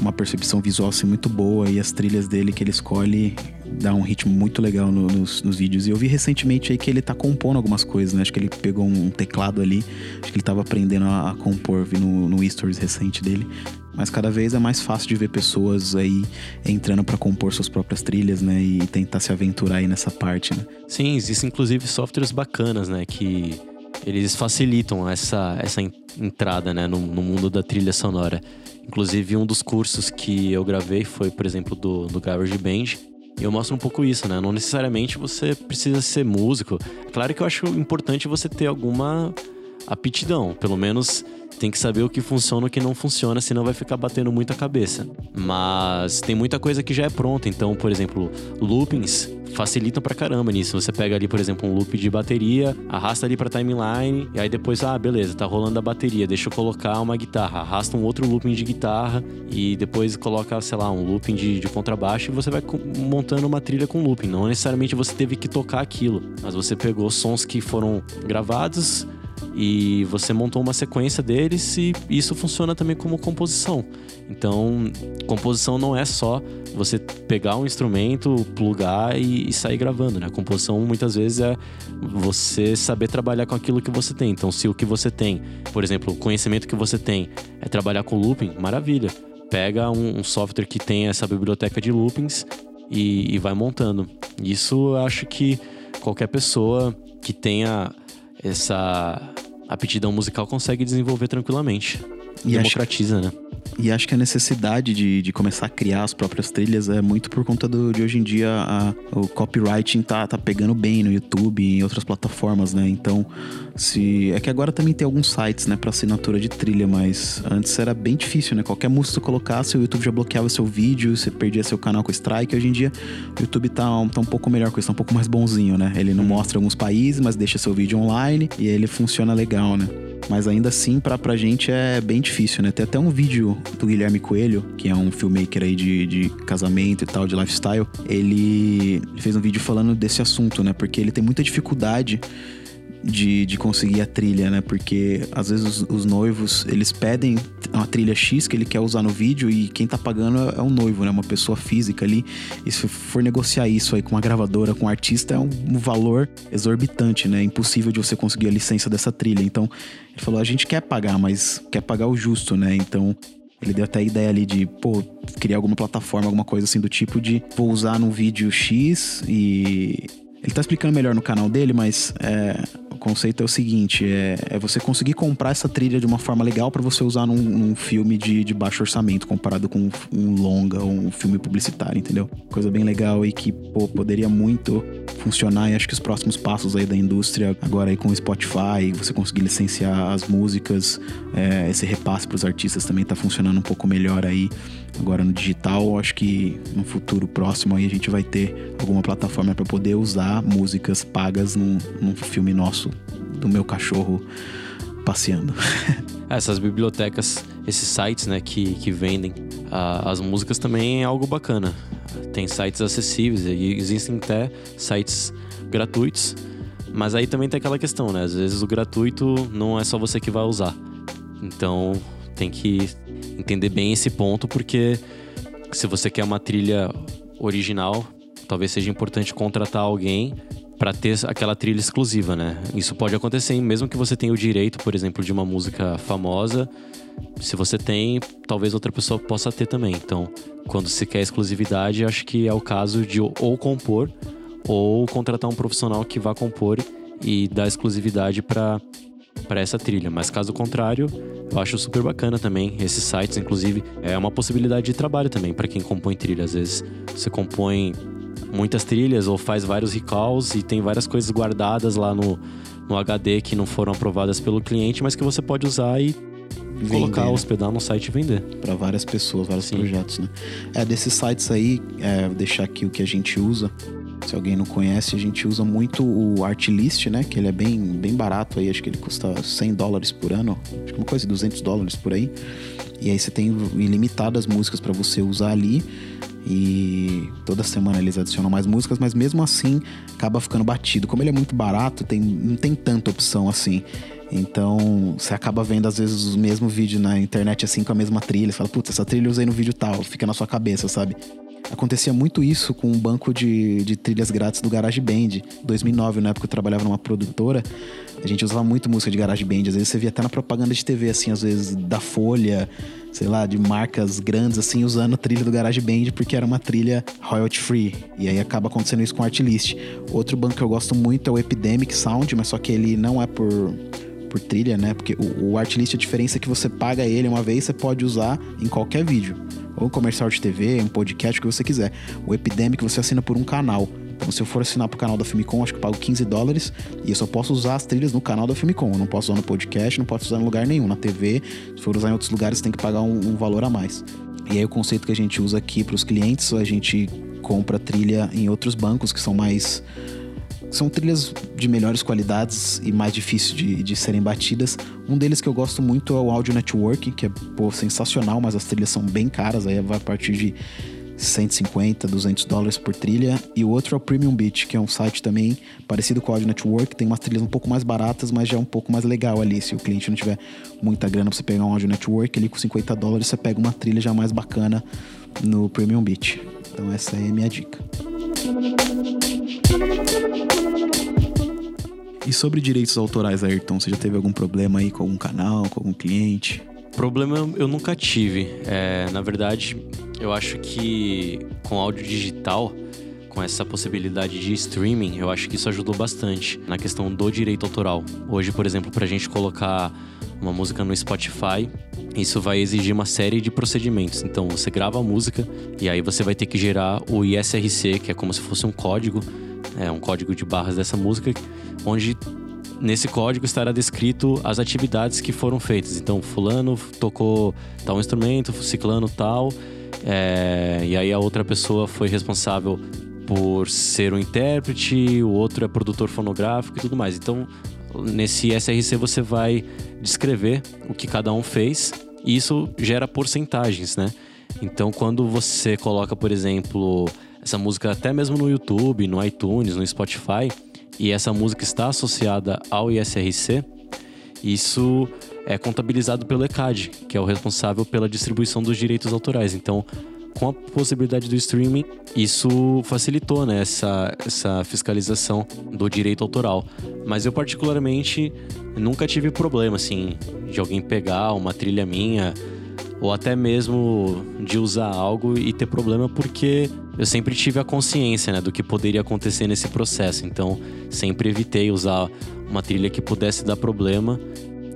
uma percepção visual assim, muito boa e as trilhas dele que ele escolhe dá um ritmo muito legal no, nos, nos, vídeos. E eu vi recentemente aí que ele tá compondo algumas coisas, né? Acho que ele pegou um teclado ali, acho que ele tava aprendendo a, a compor, vi no, no stories recente dele. Mas cada vez é mais fácil de ver pessoas aí entrando para compor suas próprias trilhas, né? E tentar se aventurar aí nessa parte, né? Sim, existem inclusive softwares bacanas, né? Que eles facilitam essa, essa entrada, né? No, no mundo da trilha sonora. Inclusive, um dos cursos que eu gravei foi, por exemplo, do, do GarageBand. E eu mostro um pouco isso, né? Não necessariamente você precisa ser músico. É claro que eu acho importante você ter alguma aptidão, pelo menos tem que saber o que funciona e o que não funciona, senão vai ficar batendo muito a cabeça. Mas tem muita coisa que já é pronta, então, por exemplo, loopings facilitam pra caramba nisso. Você pega ali, por exemplo, um loop de bateria, arrasta ali pra timeline, e aí depois, ah, beleza, tá rolando a bateria, deixa eu colocar uma guitarra, arrasta um outro looping de guitarra e depois coloca, sei lá, um looping de, de contrabaixo e você vai montando uma trilha com looping. Não necessariamente você teve que tocar aquilo, mas você pegou sons que foram gravados, e você montou uma sequência deles e isso funciona também como composição. Então, composição não é só você pegar um instrumento, plugar e, e sair gravando, né? composição muitas vezes é você saber trabalhar com aquilo que você tem. Então, se o que você tem, por exemplo, o conhecimento que você tem é trabalhar com looping, maravilha. Pega um, um software que tem essa biblioteca de loopings e, e vai montando. Isso eu acho que qualquer pessoa que tenha essa aptidão musical consegue desenvolver tranquilamente. E Democratiza, acho, né? E acho que a necessidade de, de começar a criar as próprias trilhas é muito por conta do, de hoje em dia a, o copywriting tá, tá pegando bem no YouTube e em outras plataformas, né? Então, se. É que agora também tem alguns sites, né, pra assinatura de trilha, mas antes era bem difícil, né? Qualquer música que você colocasse, o YouTube já bloqueava seu vídeo, você perdia seu canal com strike. Hoje em dia, o YouTube tá, tá um pouco melhor com isso, tá um pouco mais bonzinho, né? Ele não uhum. mostra alguns países, mas deixa seu vídeo online e ele funciona legal, né? Mas ainda assim, pra, pra gente é bem difícil, né? Tem até um vídeo do Guilherme Coelho, que é um filmmaker aí de, de casamento e tal, de lifestyle. Ele, ele fez um vídeo falando desse assunto, né? Porque ele tem muita dificuldade de, de conseguir a trilha, né? Porque às vezes os, os, noivos, eles pedem uma trilha X que ele quer usar no vídeo e quem tá pagando é, um noivo, né? Uma pessoa física ali. E se for negociar isso aí com uma gravadora, com um artista, é um, um valor exorbitante, né? É impossível de você conseguir a licença dessa trilha. Então, ele falou, a gente quer pagar, mas quer pagar o justo, né? Então, ele deu até a ideia ali de, pô, criar alguma plataforma, alguma coisa assim do tipo de vou usar no vídeo X e. Ele tá explicando melhor no canal dele, mas é, o conceito é o seguinte: é, é, você conseguir comprar essa trilha de uma forma legal para você usar num, num filme de, de, baixo orçamento, comparado com um, um longa ou um filme publicitário, entendeu? Coisa bem legal e que pô, poderia muito funcionar. E acho que os próximos passos aí da indústria, agora aí com o Spotify, você conseguir licenciar as músicas, é, esse repasse para os artistas também tá funcionando um pouco melhor aí. Agora no digital, acho que no futuro próximo aí a gente vai ter alguma plataforma para poder usar músicas pagas num, num filme nosso do meu cachorro passeando. *laughs* Essas bibliotecas, esses sites, né, que, que vendem uh, as músicas também é algo bacana. Tem sites acessíveis e existem até sites gratuitos. Mas aí também tem aquela questão, né? Às vezes o gratuito não é só você que vai usar. Então tem que entender bem esse ponto, porque se você quer uma trilha original, talvez seja importante contratar alguém para ter aquela trilha exclusiva, né? Isso pode acontecer, mesmo que você tenha o direito, por exemplo, de uma música famosa. Se você tem, talvez outra pessoa possa ter também. Então, quando se quer exclusividade, acho que é o caso de ou compor ou contratar um profissional que vá compor e dar exclusividade para para essa trilha. Mas caso contrário, eu acho super bacana também esses sites, inclusive é uma possibilidade de trabalho também para quem compõe trilha. Às vezes você compõe muitas trilhas ou faz vários recalls e tem várias coisas guardadas lá no, no HD que não foram aprovadas pelo cliente, mas que você pode usar e Vender. colocar, hospedar no site e vender. Para várias pessoas, vários Sim. projetos, né? É, desses sites aí, é, vou deixar aqui o que a gente usa. Se alguém não conhece, a gente usa muito o Artlist, né? Que ele é bem, bem barato aí, acho que ele custa 100 dólares por ano, acho que uma coisa de 200 dólares por aí. E aí você tem ilimitadas músicas para você usar ali. E toda semana eles adicionam mais músicas, mas mesmo assim acaba ficando batido. Como ele é muito barato, tem, não tem tanta opção assim. Então, você acaba vendo às vezes o mesmo vídeo na internet assim com a mesma trilha. Você fala, putz, essa trilha eu usei no vídeo tal, fica na sua cabeça, sabe? Acontecia muito isso com um banco de, de trilhas grátis do GarageBand. 2009, na época eu trabalhava numa produtora, a gente usava muito música de GarageBand. Às vezes você via até na propaganda de TV, assim, às vezes da Folha, sei lá, de marcas grandes, assim, usando a trilha do GarageBand, porque era uma trilha royalty free. E aí acaba acontecendo isso com Artlist. Outro banco que eu gosto muito é o Epidemic Sound, mas só que ele não é por por trilha, né? Porque o, o Artlist, a diferença é que você paga ele uma vez, você pode usar em qualquer vídeo ou comercial de TV, um podcast, o que você quiser. O Epidemic você assina por um canal. Então, se eu for assinar pro canal da Filmicom, acho que eu pago 15 dólares e eu só posso usar as trilhas no canal da Filmicom. Eu não posso usar no podcast, não posso usar em lugar nenhum. Na TV, se for usar em outros lugares, tem que pagar um, um valor a mais. E aí, o conceito que a gente usa aqui para os clientes, a gente compra trilha em outros bancos que são mais são trilhas de melhores qualidades e mais difíceis de, de serem batidas. Um deles que eu gosto muito é o Audio Network, que é pô, sensacional, mas as trilhas são bem caras, aí vai a partir de 150, 200 dólares por trilha. E o outro é o Premium Beat, que é um site também parecido com o Audio Network, tem umas trilhas um pouco mais baratas, mas já é um pouco mais legal ali. Se o cliente não tiver muita grana pra você pegar um Audio Network, ali com 50 dólares você pega uma trilha já mais bacana no Premium Beat. Então essa é a minha dica. E sobre direitos autorais, Ayrton, você já teve algum problema aí com algum canal, com algum cliente? Problema eu nunca tive. É, na verdade, eu acho que com áudio digital, com essa possibilidade de streaming, eu acho que isso ajudou bastante na questão do direito autoral. Hoje, por exemplo, para a gente colocar uma música no Spotify, isso vai exigir uma série de procedimentos. Então, você grava a música e aí você vai ter que gerar o ISRC, que é como se fosse um código, é um código de barras dessa música, onde nesse código estará descrito as atividades que foram feitas. Então, fulano tocou tal instrumento, ciclano tal, é, e aí a outra pessoa foi responsável por ser o intérprete, o outro é produtor fonográfico e tudo mais. Então, nesse SRC você vai descrever o que cada um fez e isso gera porcentagens, né? Então, quando você coloca, por exemplo, essa música até mesmo no YouTube, no iTunes, no Spotify, e essa música está associada ao ISRC, isso é contabilizado pelo ECAD, que é o responsável pela distribuição dos direitos autorais. Então, com a possibilidade do streaming, isso facilitou né, essa, essa fiscalização do direito autoral. Mas eu, particularmente, nunca tive problema, assim, de alguém pegar uma trilha minha ou até mesmo de usar algo e ter problema porque eu sempre tive a consciência né, do que poderia acontecer nesse processo. Então, sempre evitei usar uma trilha que pudesse dar problema.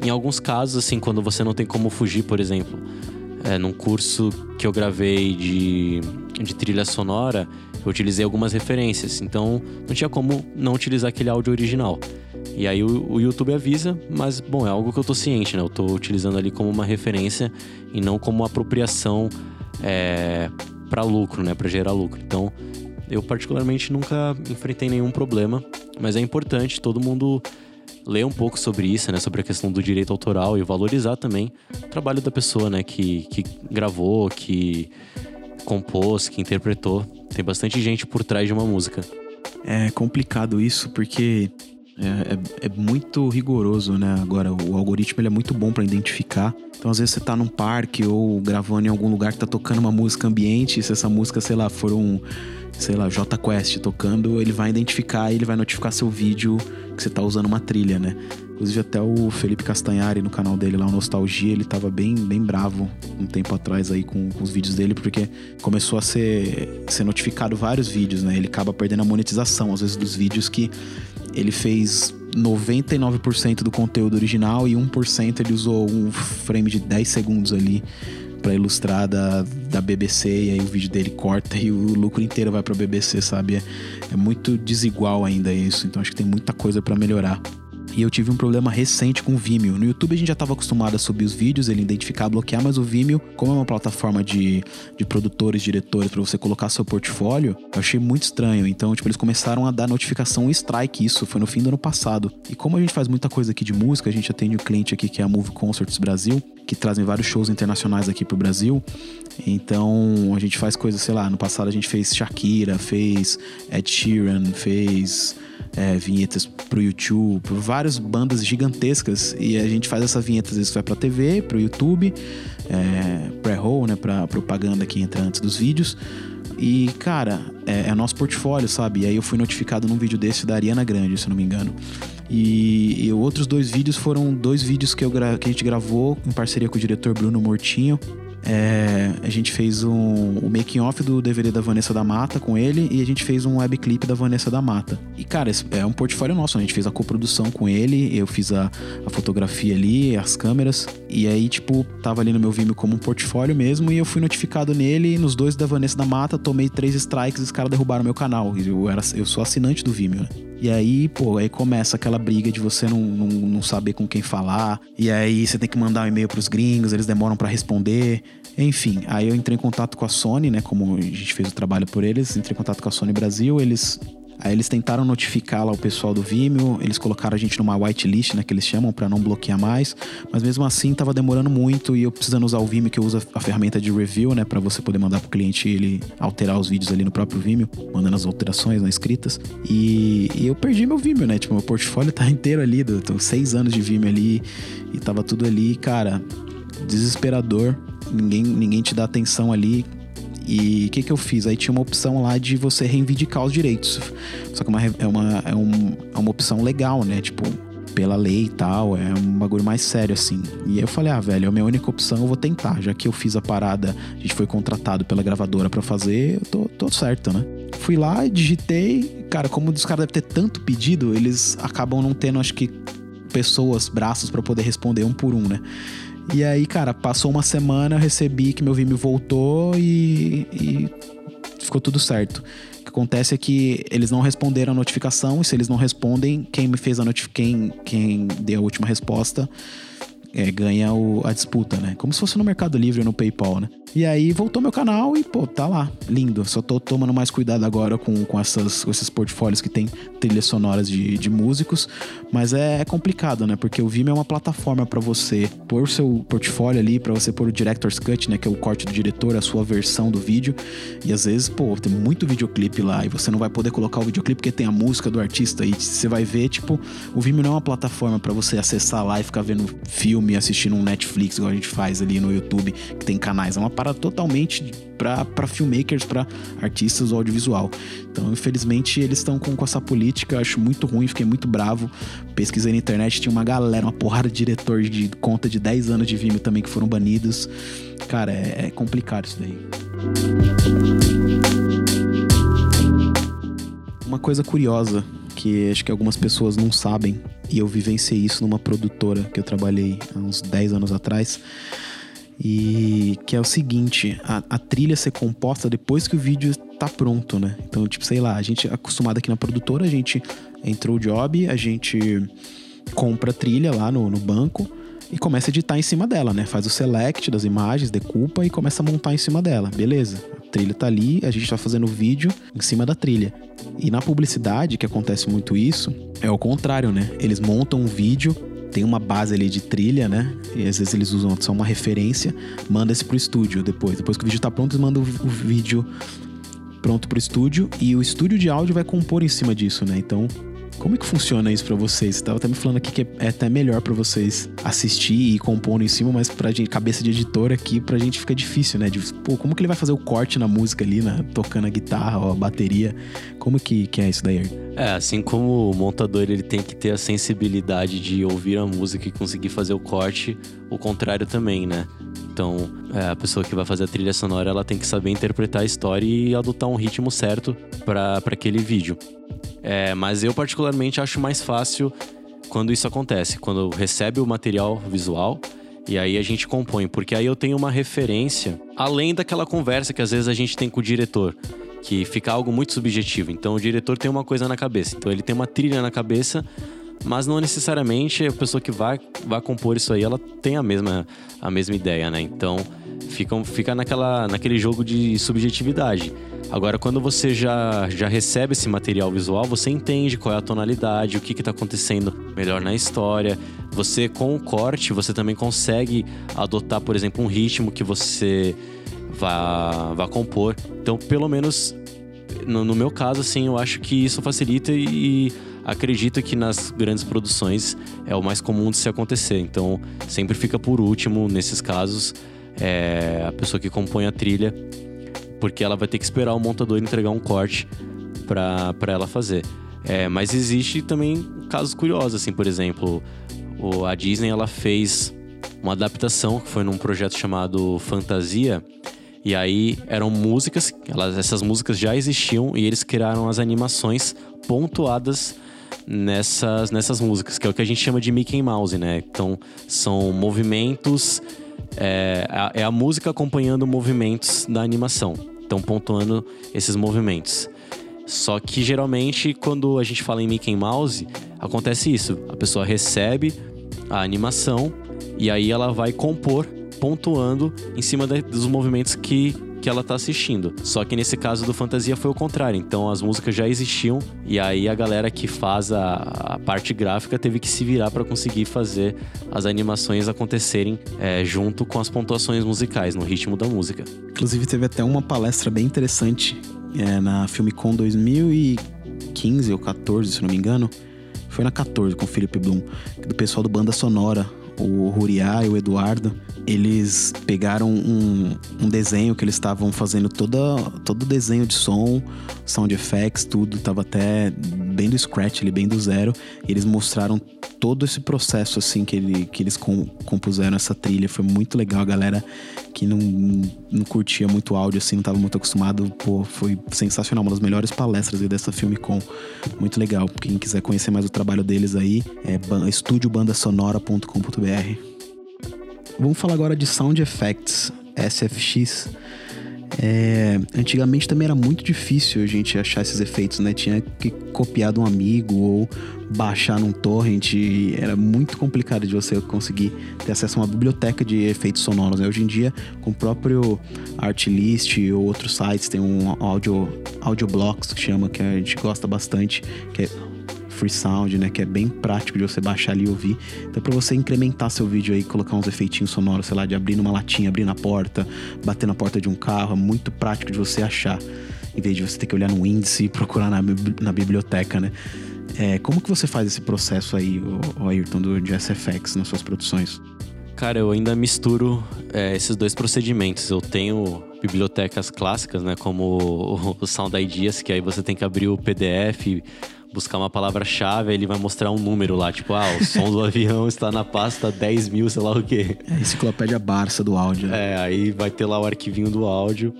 Em alguns casos, assim, quando você não tem como fugir, por exemplo, é, num curso que eu gravei de, de trilha sonora, eu utilizei algumas referências. Então, não tinha como não utilizar aquele áudio original. E aí o, o, YouTube avisa, mas bom, é algo que eu tô ciente, né? Eu tô utilizando ali como uma referência e não como uma apropriação é, para lucro, né? Para gerar lucro. Então, eu particularmente nunca enfrentei nenhum problema, mas é importante todo mundo ler um pouco sobre isso, né? Sobre a questão do direito autoral e valorizar também o trabalho da pessoa, né? Que, que gravou, que compôs, que interpretou. Tem bastante gente por trás de uma música. É complicado isso porque é, é, é, muito rigoroso, né? Agora, o algoritmo ele é muito bom para identificar. Então, às vezes, você tá num parque ou gravando em algum lugar que tá tocando uma música ambiente, e se essa música, sei lá, for um, sei lá, J Quest tocando, ele vai identificar e ele vai notificar seu vídeo que você tá usando uma trilha, né? Inclusive, até o Felipe Castanhari, no canal dele lá, o Nostalgia, ele tava bem, bem bravo um tempo atrás aí com, com os vídeos dele, porque começou a ser, ser notificado vários vídeos, né? Ele acaba perdendo a monetização, às vezes, dos vídeos que ele fez 99% do conteúdo original e 1% ele usou um frame de 10 segundos ali para ilustrar da, da BBC e aí o vídeo dele corta e o lucro inteiro vai para BBC, sabe? É, muito desigual ainda isso, então acho que tem muita coisa para melhorar. E eu tive um problema recente com o Vimeo. No YouTube a gente já estava acostumado a subir os vídeos, ele identificar, bloquear, mas o Vimeo, como é uma plataforma de, de produtores, diretores, para você colocar seu portfólio, eu achei muito estranho. Então, tipo, eles começaram a dar notificação strike, isso foi no fim do ano passado. E como a gente faz muita coisa aqui de música, a gente atende um cliente aqui que é a Move Concerts Brasil, que trazem vários shows internacionais aqui pro Brasil. Então a gente faz coisas, sei lá, no passado a gente fez Shakira, fez Ed Sheeran, fez é, vinhetas pro YouTube, por várias bandas gigantescas. E a gente faz essa vinheta, às vezes vai pra TV, pro YouTube, é, pré-roll, né, pra propaganda que entra antes dos vídeos. E, cara, é, é nosso portfólio, sabe? E aí eu fui notificado num vídeo desse da Ariana Grande, se eu não me engano. E, e outros dois vídeos foram dois vídeos que, eu que a gente gravou em parceria com o diretor Bruno Mortinho. É, a gente fez um, o making off do DVD da Vanessa da Mata com ele e a gente fez um webclip da Vanessa da Mata. E cara, é um portfólio nosso, né? a gente fez a coprodução com ele, eu fiz a, a fotografia ali, as câmeras, e aí, tipo, tava ali no meu Vimeo como um portfólio mesmo, e eu fui notificado nele, nos dois da Vanessa da Mata, tomei três strikes e os caras derrubaram meu canal. Eu, era, eu sou assinante do Vimeo, né? E aí, pô, aí começa aquela briga de você não, não, não saber com quem falar. E aí você tem que mandar um e-mail pros gringos, eles demoram pra responder. Enfim, aí eu entrei em contato com a Sony, né? Como a gente fez o trabalho por eles, entrei em contato com a Sony Brasil, eles. Aí eles tentaram notificar lá o pessoal do Vimeo, eles colocaram a gente numa whitelist, né, que eles chamam, pra não bloquear mais, mas mesmo assim tava demorando muito e eu precisando usar o Vimeo, que eu uso a ferramenta de review, né, para você poder mandar pro cliente ele alterar os vídeos ali no próprio Vimeo, mandando as alterações, né, escritas. E, e eu perdi meu Vimeo, né, tipo, meu portfólio tá *laughs* inteiro ali, tô seis anos de Vimeo ali e tava tudo ali, cara, desesperador, ninguém, ninguém te dá atenção ali. E o que, que eu fiz? Aí tinha uma opção lá de você reivindicar os direitos. Só que uma, é, uma, é, um, é uma opção legal, né? Tipo, pela lei e tal, é um bagulho mais sério, assim. E eu falei, ah, velho, é a minha única opção, eu vou tentar. Já que eu fiz a parada, a gente foi contratado pela gravadora para fazer, eu tô, tô certo, né? Fui lá, digitei. Cara, como os caras devem ter tanto pedido, eles acabam não tendo, acho que, pessoas, braços para poder responder um por um, né? E aí, cara, passou uma semana, eu recebi que meu Vimeo voltou e, e ficou tudo certo. O que acontece é que eles não responderam a notificação, e se eles não respondem, quem me fez a notificação, quem, quem deu a última resposta, é, ganha o- a disputa, né? Como se fosse no Mercado Livre ou no PayPal, né? E aí voltou meu canal e, pô, tá lá. Lindo. Só tô tomando mais cuidado agora com, com, essas, com esses portfólios que tem trilhas sonoras de, de músicos. Mas é, é complicado, né? Porque o Vimeo é uma plataforma pra você pôr o seu portfólio ali, pra você pôr o Director's Cut, né? Que é o corte do diretor, a sua versão do vídeo. E às vezes, pô, tem muito videoclipe lá e você não vai poder colocar o videoclipe porque tem a música do artista. E você vai ver, tipo, o Vimeo não é uma plataforma pra você acessar lá e ficar vendo filme, assistindo um Netflix, igual a gente faz ali no YouTube, que tem canais. É uma parada totalmente pra filmmakers, pra artistas do audiovisual. Então, infelizmente, eles estão com, com essa política. Eu acho muito ruim, fiquei muito bravo. Pesquisei na internet, tinha uma galera, uma porrada de diretor de conta de 10 anos de Vimeo também que foram banidos. Cara, é, é complicado isso daí. Uma coisa curiosa que acho que algumas pessoas não sabem, e eu vivenciei isso numa produtora que eu trabalhei há uns 10 anos atrás. E que é o seguinte, a, a trilha ser composta depois que o vídeo tá pronto, né? Então, tipo, sei lá, a gente é acostumado aqui na produtora, a gente entrou o job, a gente compra a trilha lá no, no banco e começa a editar em cima dela, né? Faz o select das imagens, decupa e começa a montar em cima dela. Beleza. Trilha tá ali, a gente tá fazendo vídeo em cima da trilha. E na publicidade, que acontece muito isso, é o contrário, né? Eles montam um vídeo, tem uma base ali de trilha, né? E às vezes eles usam só uma referência, manda esse pro estúdio depois. Depois que o vídeo tá pronto, eles mandam o vídeo pronto pro estúdio e o estúdio de áudio vai compor em cima disso, né? Então, como é que funciona isso pra vocês? Você tava até me falando aqui que é até melhor pra vocês assistir e compondo em cima, mas pra gente, cabeça de editor aqui, pra gente fica difícil, né? De, pô, como que ele vai fazer o corte na música ali, né? Tocando a guitarra ou a bateria? Como que, que é isso daí? É, assim como o montador ele tem que ter a sensibilidade de ouvir a música e conseguir fazer o corte, o contrário também, né? Então, é, a pessoa que vai fazer a trilha sonora, ela tem que saber interpretar a história e adotar um ritmo certo para aquele vídeo. É, mas eu particularmente acho mais fácil quando isso acontece, quando recebe o material visual e aí a gente compõe, porque aí eu tenho uma referência além daquela conversa que às vezes a gente tem com o diretor, que fica algo muito subjetivo. Então o diretor tem uma coisa na cabeça, então ele tem uma trilha na cabeça, mas não necessariamente a pessoa que vai, vai compor isso aí ela tem a mesma, a mesma ideia, né? Então fica, fica naquela, naquele jogo de subjetividade. Agora, quando você já, já recebe esse material visual, você entende qual é a tonalidade, o que está acontecendo melhor na história. Você, com o corte, você também consegue adotar, por exemplo, um ritmo que você vá, vá compor. Então, pelo menos no, no meu caso, assim, eu acho que isso facilita e acredito que nas grandes produções é o mais comum de se acontecer. Então, sempre fica por último nesses casos é a pessoa que compõe a trilha porque ela vai ter que esperar o montador entregar um corte para ela fazer. É, mas existe também casos curiosos, assim, por exemplo, o, a Disney ela fez uma adaptação que foi num projeto chamado Fantasia. E aí eram músicas, elas, essas músicas já existiam e eles criaram as animações pontuadas nessas, nessas músicas, que é o que a gente chama de Mickey Mouse, né? Então são movimentos, é, é a música acompanhando movimentos da animação estão pontuando esses movimentos. Só que geralmente quando a gente fala em Mickey Mouse, acontece isso. A pessoa recebe a animação e aí ela vai compor pontuando em cima dos movimentos que que ela tá assistindo. Só que nesse caso do Fantasia foi o contrário. Então as músicas já existiam e aí a galera que faz a, a parte gráfica teve que se virar para conseguir fazer as animações acontecerem é, junto com as pontuações musicais, no ritmo da música. Inclusive teve até uma palestra bem interessante é, na Filmicon 2015 ou 14, se não me engano. Foi na 14 com o Felipe Blum, do pessoal do Banda Sonora, o Ruriá e o Eduardo eles pegaram um, um desenho que eles estavam fazendo toda, todo o desenho de som, sound effects, tudo, tava até bem do scratch, ali, bem do zero. Eles mostraram todo esse processo, assim, que, ele, que eles com, compuseram essa trilha. Foi muito legal, a galera que não, não curtia muito áudio, assim, não tava muito acostumado, pô, foi sensacional. Uma das melhores palestras dessa com Muito legal. Quem quiser conhecer mais o trabalho deles aí, é estudiobandasonora.com.br. Vamos falar agora de Sound Effects, SFX. É, antigamente também era muito difícil a gente achar esses efeitos, né? Tinha que copiar de um amigo ou baixar num torrent. Era muito complicado de você conseguir ter acesso a uma biblioteca de efeitos sonoros. Né? Hoje em dia, com o próprio Artlist ou outros sites, tem um audio, audio blocks que chama, que a gente gosta bastante, que é Free Sound, né? Que é bem prático de você baixar ali e ouvir. Então, para você incrementar seu vídeo aí, colocar uns efeitinhos sonoros, sei lá, de abrir uma latinha, abrir na porta, bater na porta de um carro, é muito prático de você achar. Em vez de você ter que olhar no índice e procurar na, na biblioteca, né? É, como que você faz esse processo aí, o, o Ayrton, do, de SFX nas suas produções? Cara, eu ainda misturo é, esses dois procedimentos. Eu tenho bibliotecas clássicas, né? Como o, o Sound Ideas, que aí você tem que abrir o PDF, buscar uma palavra-chave, ele vai mostrar um número lá, tipo, ah, o som do *laughs* avião está na pasta 10 mil, sei lá o quê. É, enciclopédia Barça do áudio. Né? É, aí vai ter lá o arquivinho do áudio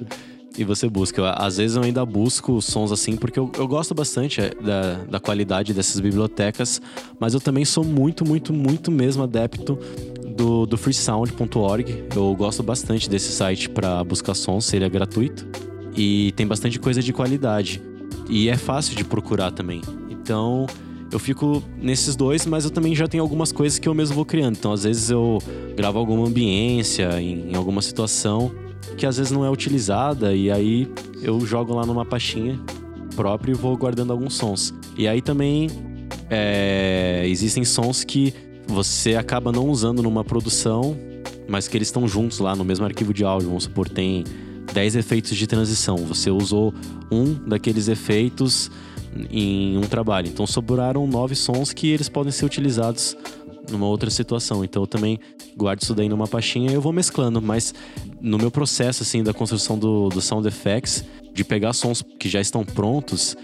e você busca. Às vezes eu ainda busco sons assim, porque eu, eu gosto bastante é, da, da qualidade dessas bibliotecas, mas eu também sou muito, muito, muito mesmo adepto do, do freesound.org. Eu gosto bastante desse site para buscar sons, ele é gratuito e tem bastante coisa de qualidade. E é fácil de procurar também. Então, eu fico nesses dois, mas eu também já tenho algumas coisas que eu mesmo vou criando. Então, às vezes eu gravo alguma ambiência em, em alguma situação que às vezes não é utilizada e aí eu jogo lá numa pastinha própria e vou guardando alguns sons. E aí também é, existem sons que você acaba não usando numa produção, mas que eles estão juntos lá no mesmo arquivo de áudio. Vamos supor, tem 10 efeitos de transição. Você usou um daqueles efeitos em um trabalho. Então sobraram nove sons que eles podem ser utilizados numa outra situação. Então eu também guardo isso daí numa pastinha e eu vou mesclando. Mas no meu processo assim da construção do, do sound effects, de pegar sons que já estão prontos,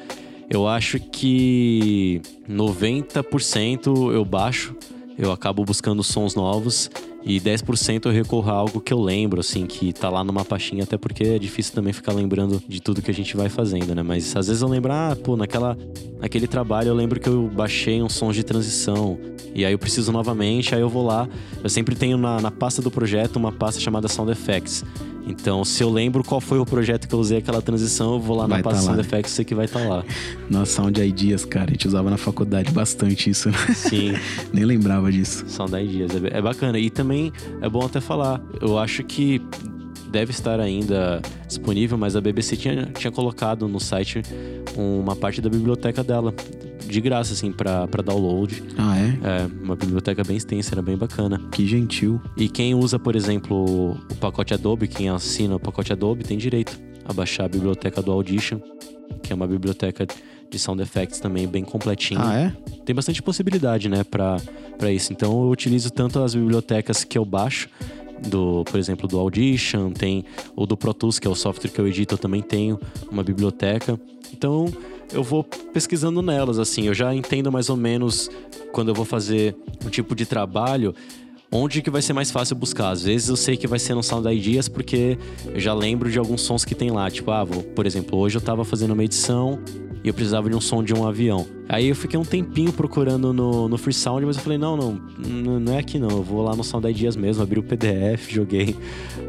eu acho que 90% eu baixo, eu acabo buscando sons novos e 10% eu recorro a algo que eu lembro, assim, que tá lá numa pastinha, até porque é difícil também ficar lembrando de tudo que a gente vai fazendo, né? Mas às vezes eu lembro, ah, pô, naquela, naquele trabalho eu lembro que eu baixei uns sons de transição. E aí eu preciso novamente, aí eu vou lá. Eu sempre tenho na, na pasta do projeto uma pasta chamada Sound Effects. Então, se eu lembro qual foi o projeto que eu usei aquela transição, eu vou lá vai na pasta tá Sound Effects, sei que vai estar tá lá. Nossa, Sound Ideas, cara, a gente usava na faculdade bastante isso. Sim. *laughs* Nem lembrava disso. Sound Ideas, é, é bacana. E também é bom até falar, eu acho que deve estar ainda disponível, mas a BBC tinha, tinha colocado no site uma parte da biblioteca dela, de graça, assim, pra, pra download. Ah, é? É, uma biblioteca bem extensa, era bem bacana. Que gentil. E quem usa, por exemplo, o pacote Adobe, quem assina o pacote Adobe, tem direito a baixar a biblioteca do Audition, que é uma biblioteca de sound effects também bem completinha. Ah, é? Tem bastante possibilidade, né, pra, pra isso. Então eu utilizo tanto as bibliotecas que eu baixo, do, por exemplo, do Audition, tem o do Pro Tools, que é o software que eu edito, eu também tenho uma biblioteca. Então eu vou pesquisando nelas, assim, eu já entendo mais ou menos quando eu vou fazer um tipo de trabalho, onde que vai ser mais fácil buscar. Às vezes eu sei que vai ser no Sound Ideas porque eu já lembro de alguns sons que tem lá. Tipo, ah, vou, por exemplo, hoje eu tava fazendo uma edição e eu precisava de um som de um avião. Aí eu fiquei um tempinho procurando no, no Free Sound, mas eu falei, não, não, não é aqui não. Eu vou lá no Sound Ideas mesmo, abri o PDF, *laughs* joguei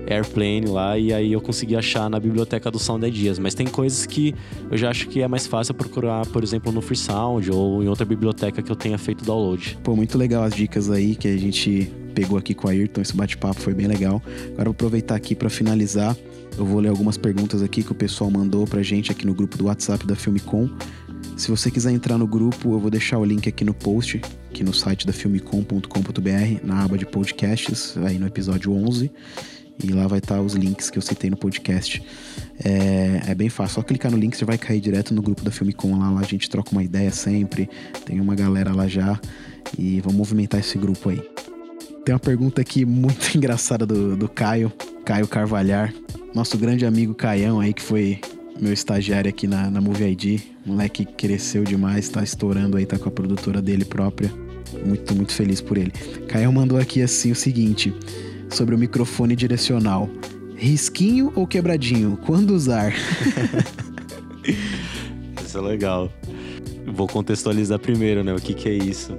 Airplane lá e aí eu consegui achar na biblioteca do Sound Ideas. Mas tem coisas que eu já acho que é mais fácil procurar, por exemplo, no Free Sound ou em outra biblioteca que eu tenha feito download. Pô, muito legal as dicas aí que a gente pegou aqui com a Ayrton. Esse bate-papo foi bem legal. Agora vou aproveitar aqui para finalizar. Eu vou ler algumas perguntas aqui que o pessoal mandou pra gente aqui no grupo do WhatsApp da Filmicom. Se você quiser entrar no grupo, eu vou deixar o link aqui no post, aqui no site da filmicom.com.br, na aba de podcasts, aí no episódio 11. E lá vai estar os links que eu citei no podcast. É, é bem fácil, só clicar no link você vai cair direto no grupo da Filmicom lá, lá a gente troca uma ideia sempre. Tem uma galera lá já e vamos movimentar esse grupo aí. Tem uma pergunta aqui muito *laughs* engraçada do, do Caio, Caio Carvalhar, nosso grande amigo Caião aí, que foi meu estagiário aqui na, na Movie ID. Moleque cresceu demais, tá estourando aí, tá com a produtora dele própria. Muito, muito feliz por ele. Caião mandou aqui assim o seguinte: sobre o microfone direcional. Risquinho ou quebradinho? Quando usar? *laughs* Isso é legal. Vou contextualizar primeiro, né? O que, que é isso?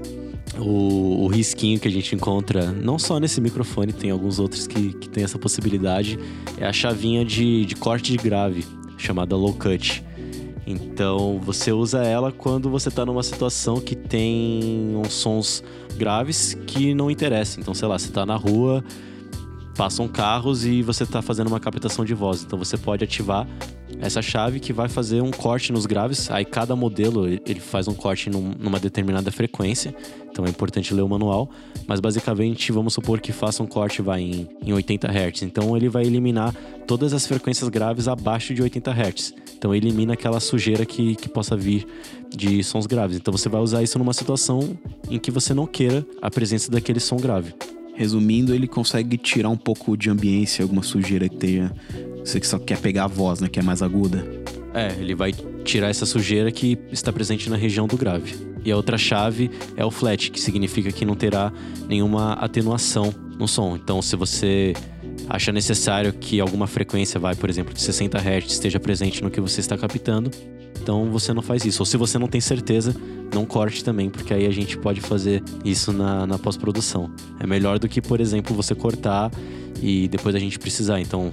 O, o, risquinho que a gente encontra, não só nesse microfone, tem alguns outros que, que tem essa possibilidade, é a chavinha de, de corte de grave, chamada low cut. Então você usa ela quando você está numa situação que tem uns sons graves que não interessam. Então, sei lá, você está na rua, passam carros e você está fazendo uma captação de voz. Então você pode ativar essa chave que vai fazer um corte nos graves. Aí cada modelo ele faz um corte num, numa determinada frequência. Então é importante ler o manual. Mas basicamente vamos supor que faça um corte vai em, em 80 Hz. Então ele vai eliminar todas as frequências graves abaixo de 80 Hz. Então elimina aquela sujeira que, que possa vir de sons graves. Então você vai usar isso numa situação em que você não queira a presença daquele som grave. Resumindo, ele consegue tirar um pouco de ambiência, alguma sujeira que tenha você que só quer pegar a voz, né? Que é mais aguda. É, ele vai tirar essa sujeira que está presente na região do grave. E a outra chave é o flat, que significa que não terá nenhuma atenuação no som. Então, se você acha necessário que alguma frequência vai, por exemplo, de 60 Hz esteja presente no que você está captando, então você não faz isso. Ou se você não tem certeza, não corte também, porque aí a gente pode fazer isso na, na pós-produção. É melhor do que, por exemplo, você cortar e depois a gente precisar. Então,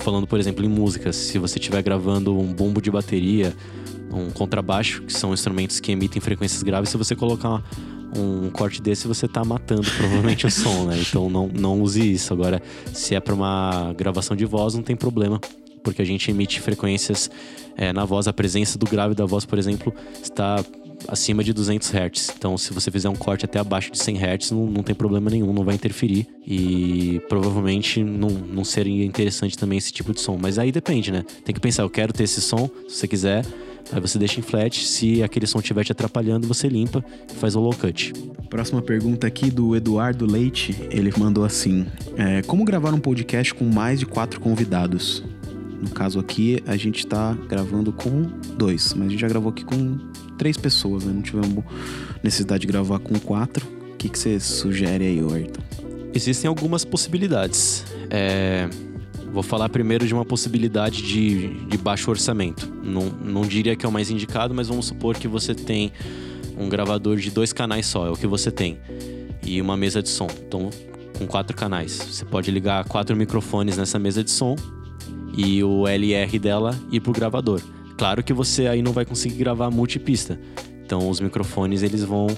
falando, por exemplo, em músicas, se você estiver gravando um bumbo de bateria, um contrabaixo, que são instrumentos que emitem frequências graves, se você colocar um corte desse, você está matando provavelmente o *laughs* som, né? Então não, não use isso. Agora, se é para uma gravação de voz, não tem problema, porque a gente emite frequências é, na voz. A presença do grave da voz, por exemplo, está acima de 200 Hz. Então, se você fizer um corte até abaixo de 100 Hz, não, não tem problema nenhum, não vai interferir. E provavelmente não, não seria interessante também esse tipo de som. Mas aí depende, né? Tem que pensar, eu quero ter esse som, se você quiser. Aí você deixa em flat, se aquele som estiver te atrapalhando, você limpa e faz o low cut. Próxima pergunta aqui do Eduardo Leite, ele mandou assim: é, Como gravar um podcast com mais de quatro convidados? No caso aqui, a gente está gravando com dois, mas a gente já gravou aqui com três pessoas, né? Não tivemos necessidade de gravar com quatro. O que, que você sugere aí, Ayrton? Existem algumas possibilidades. É... Vou falar primeiro de uma possibilidade de, de baixo orçamento. Não, não diria que é o mais indicado, mas vamos supor que você tem um gravador de dois canais só, é o que você tem. E uma mesa de som. Então, com quatro canais. Você pode ligar quatro microfones nessa mesa de som e o LR dela ir pro gravador. Claro que você aí não vai conseguir gravar multipista. Então os microfones eles vão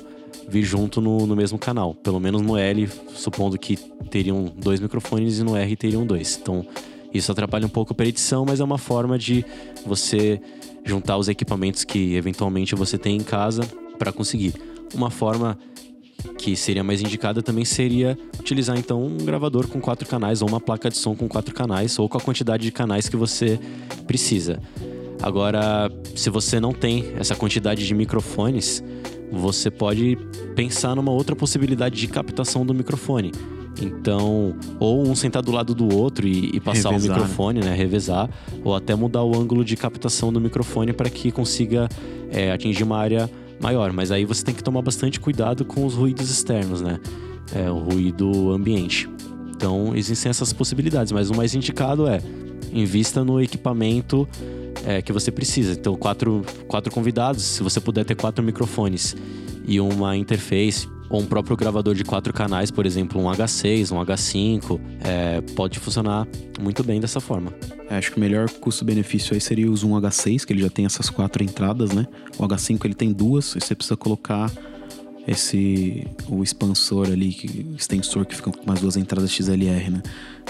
vir junto no, no mesmo canal. Pelo menos no L, supondo que teriam dois microfones e no R teriam dois. Então Isso atrapalha um pouco a edição, mas é uma forma de você juntar os equipamentos que eventualmente você tem em casa para conseguir. Uma forma que seria mais indicada também seria utilizar então um gravador com quatro canais ou uma placa de som com quatro canais ou com a quantidade de canais que você precisa. Agora, se você não tem essa quantidade de microfones, você pode pensar numa outra possibilidade de captação do microfone. Então, ou um sentar do lado do outro e, e passar Revezar, o microfone, né? Revezar, ou até mudar o ângulo de captação do microfone para que consiga é, atingir uma área maior. Mas aí você tem que tomar bastante cuidado com os ruídos externos, né? É, o ruído ambiente. Então, existem essas possibilidades, mas o mais indicado é invista no equipamento é, que você precisa. Então, quatro, quatro convidados, se você puder ter quatro microfones e uma interface, ou um próprio gravador de quatro canais, por exemplo, um H6, um H5, é, pode funcionar muito bem dessa forma. É, acho que o melhor custo-benefício aí seria o Zoom H6, que ele já tem essas quatro entradas, né? O H5 ele tem duas, e você precisa colocar esse o expansor ali, que, o extensor que fica com mais duas entradas XLR, né?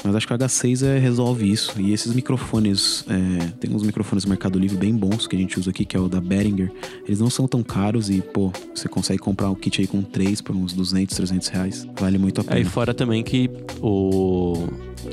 Mas acho que o H6 é, resolve isso. E esses microfones, é, tem uns microfones do Mercado Livre bem bons que a gente usa aqui, que é o da Behringer. Eles não são tão caros e, pô, você consegue comprar um kit aí com três por uns 200, 300 reais. Vale muito a pena. Aí fora também que o,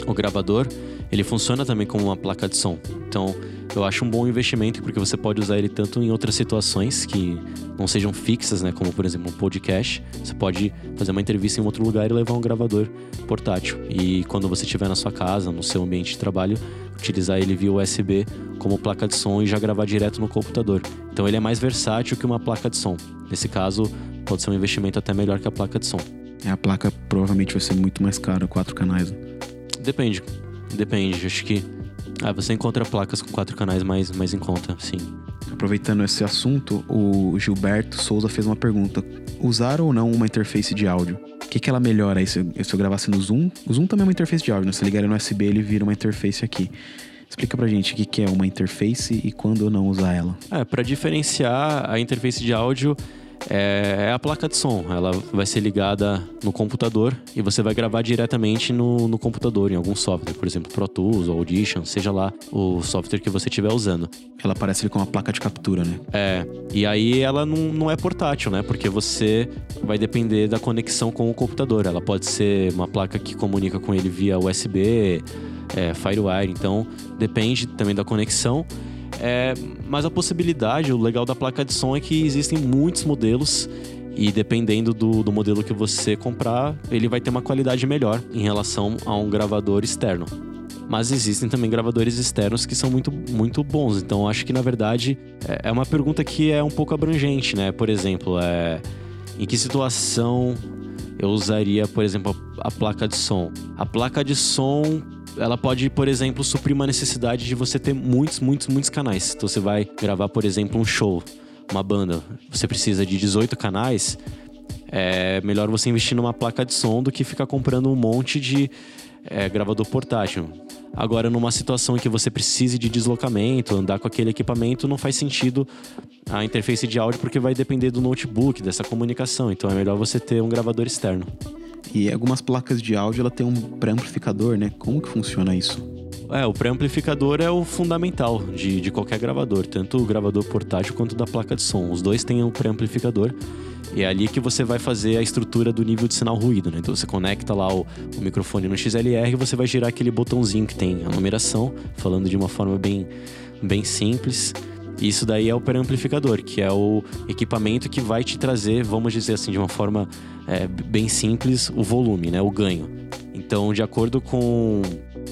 o gravador, ele funciona também como uma placa de som. Então, eu acho um bom investimento porque você pode usar ele tanto em outras situações que não sejam fixas, né, como por exemplo um podcast. Você pode fazer uma entrevista em outro lugar e levar um gravador portátil. E quando você estiver na sua casa, no seu ambiente de trabalho, utilizar ele via USB como placa de som e já gravar direto no computador. Então ele é mais versátil que uma placa de som. Nesse caso, pode ser um investimento até melhor que a placa de som. É, a placa provavelmente vai ser muito mais cara, quatro canais. né? Depende. Depende. Acho que ah, você encontra placas com quatro canais mais, mais em conta, sim. Aproveitando esse assunto, o Gilberto Souza fez uma pergunta: usar ou não uma interface de áudio? O que, que ela melhora aí se eu, se eu gravasse no Zoom? O Zoom também é uma interface de áudio, né? Se ligar no USB, ele vira uma interface aqui. Explica pra gente o que, que é uma interface e quando ou não usar ela. É, para diferenciar a interface de áudio é, é a placa de som. Ela vai ser ligada no computador e você vai gravar diretamente no, no computador, em algum software, por exemplo, Pro Tools ou Audition, seja lá o software que você estiver usando. Ela aparece ali com uma placa de captura, né? É, e aí ela não, não é portátil, né? Porque você vai depender da conexão com o computador. Ela pode ser uma placa que comunica com ele via USB, é, Firewire, então depende também da conexão. É, mas a possibilidade, o legal da placa de som é que existem muitos modelos e dependendo do, do modelo que você comprar, ele vai ter uma qualidade melhor em relação a um gravador externo. Mas existem também gravadores externos que são muito, muito bons. Então acho que na verdade é é uma pergunta que é um pouco abrangente, né? Por exemplo, é, em que situação eu usaria, por exemplo, a, a placa de som? A placa de som ela pode, por exemplo, suprir uma necessidade de você ter muitos, muitos, muitos canais. Então você vai gravar, por exemplo, um show, uma banda, você precisa de 18 canais. É melhor você investir numa placa de som do que ficar comprando um monte de é, gravador portátil. Agora, numa situação em que você precise de deslocamento, andar com aquele equipamento, não faz sentido a interface de áudio porque vai depender do notebook, dessa comunicação. Então é melhor você ter um gravador externo. E algumas placas de áudio ela tem um pré-amplificador, né? Como que funciona isso? É, o pré-amplificador é o fundamental de, de qualquer gravador, tanto o gravador portátil quanto da placa de som. Os dois têm um pré-amplificador e é ali que você vai fazer a estrutura do nível de sinal ruído, né? Então você conecta lá o, o microfone no XLR e você vai girar aquele botãozinho que tem a numeração, falando de uma forma bem, bem simples. Isso daí é o pré-amplificador, que é o equipamento que vai te trazer, vamos dizer assim, de uma forma é, bem simples, o volume, né? O ganho. Então, de acordo com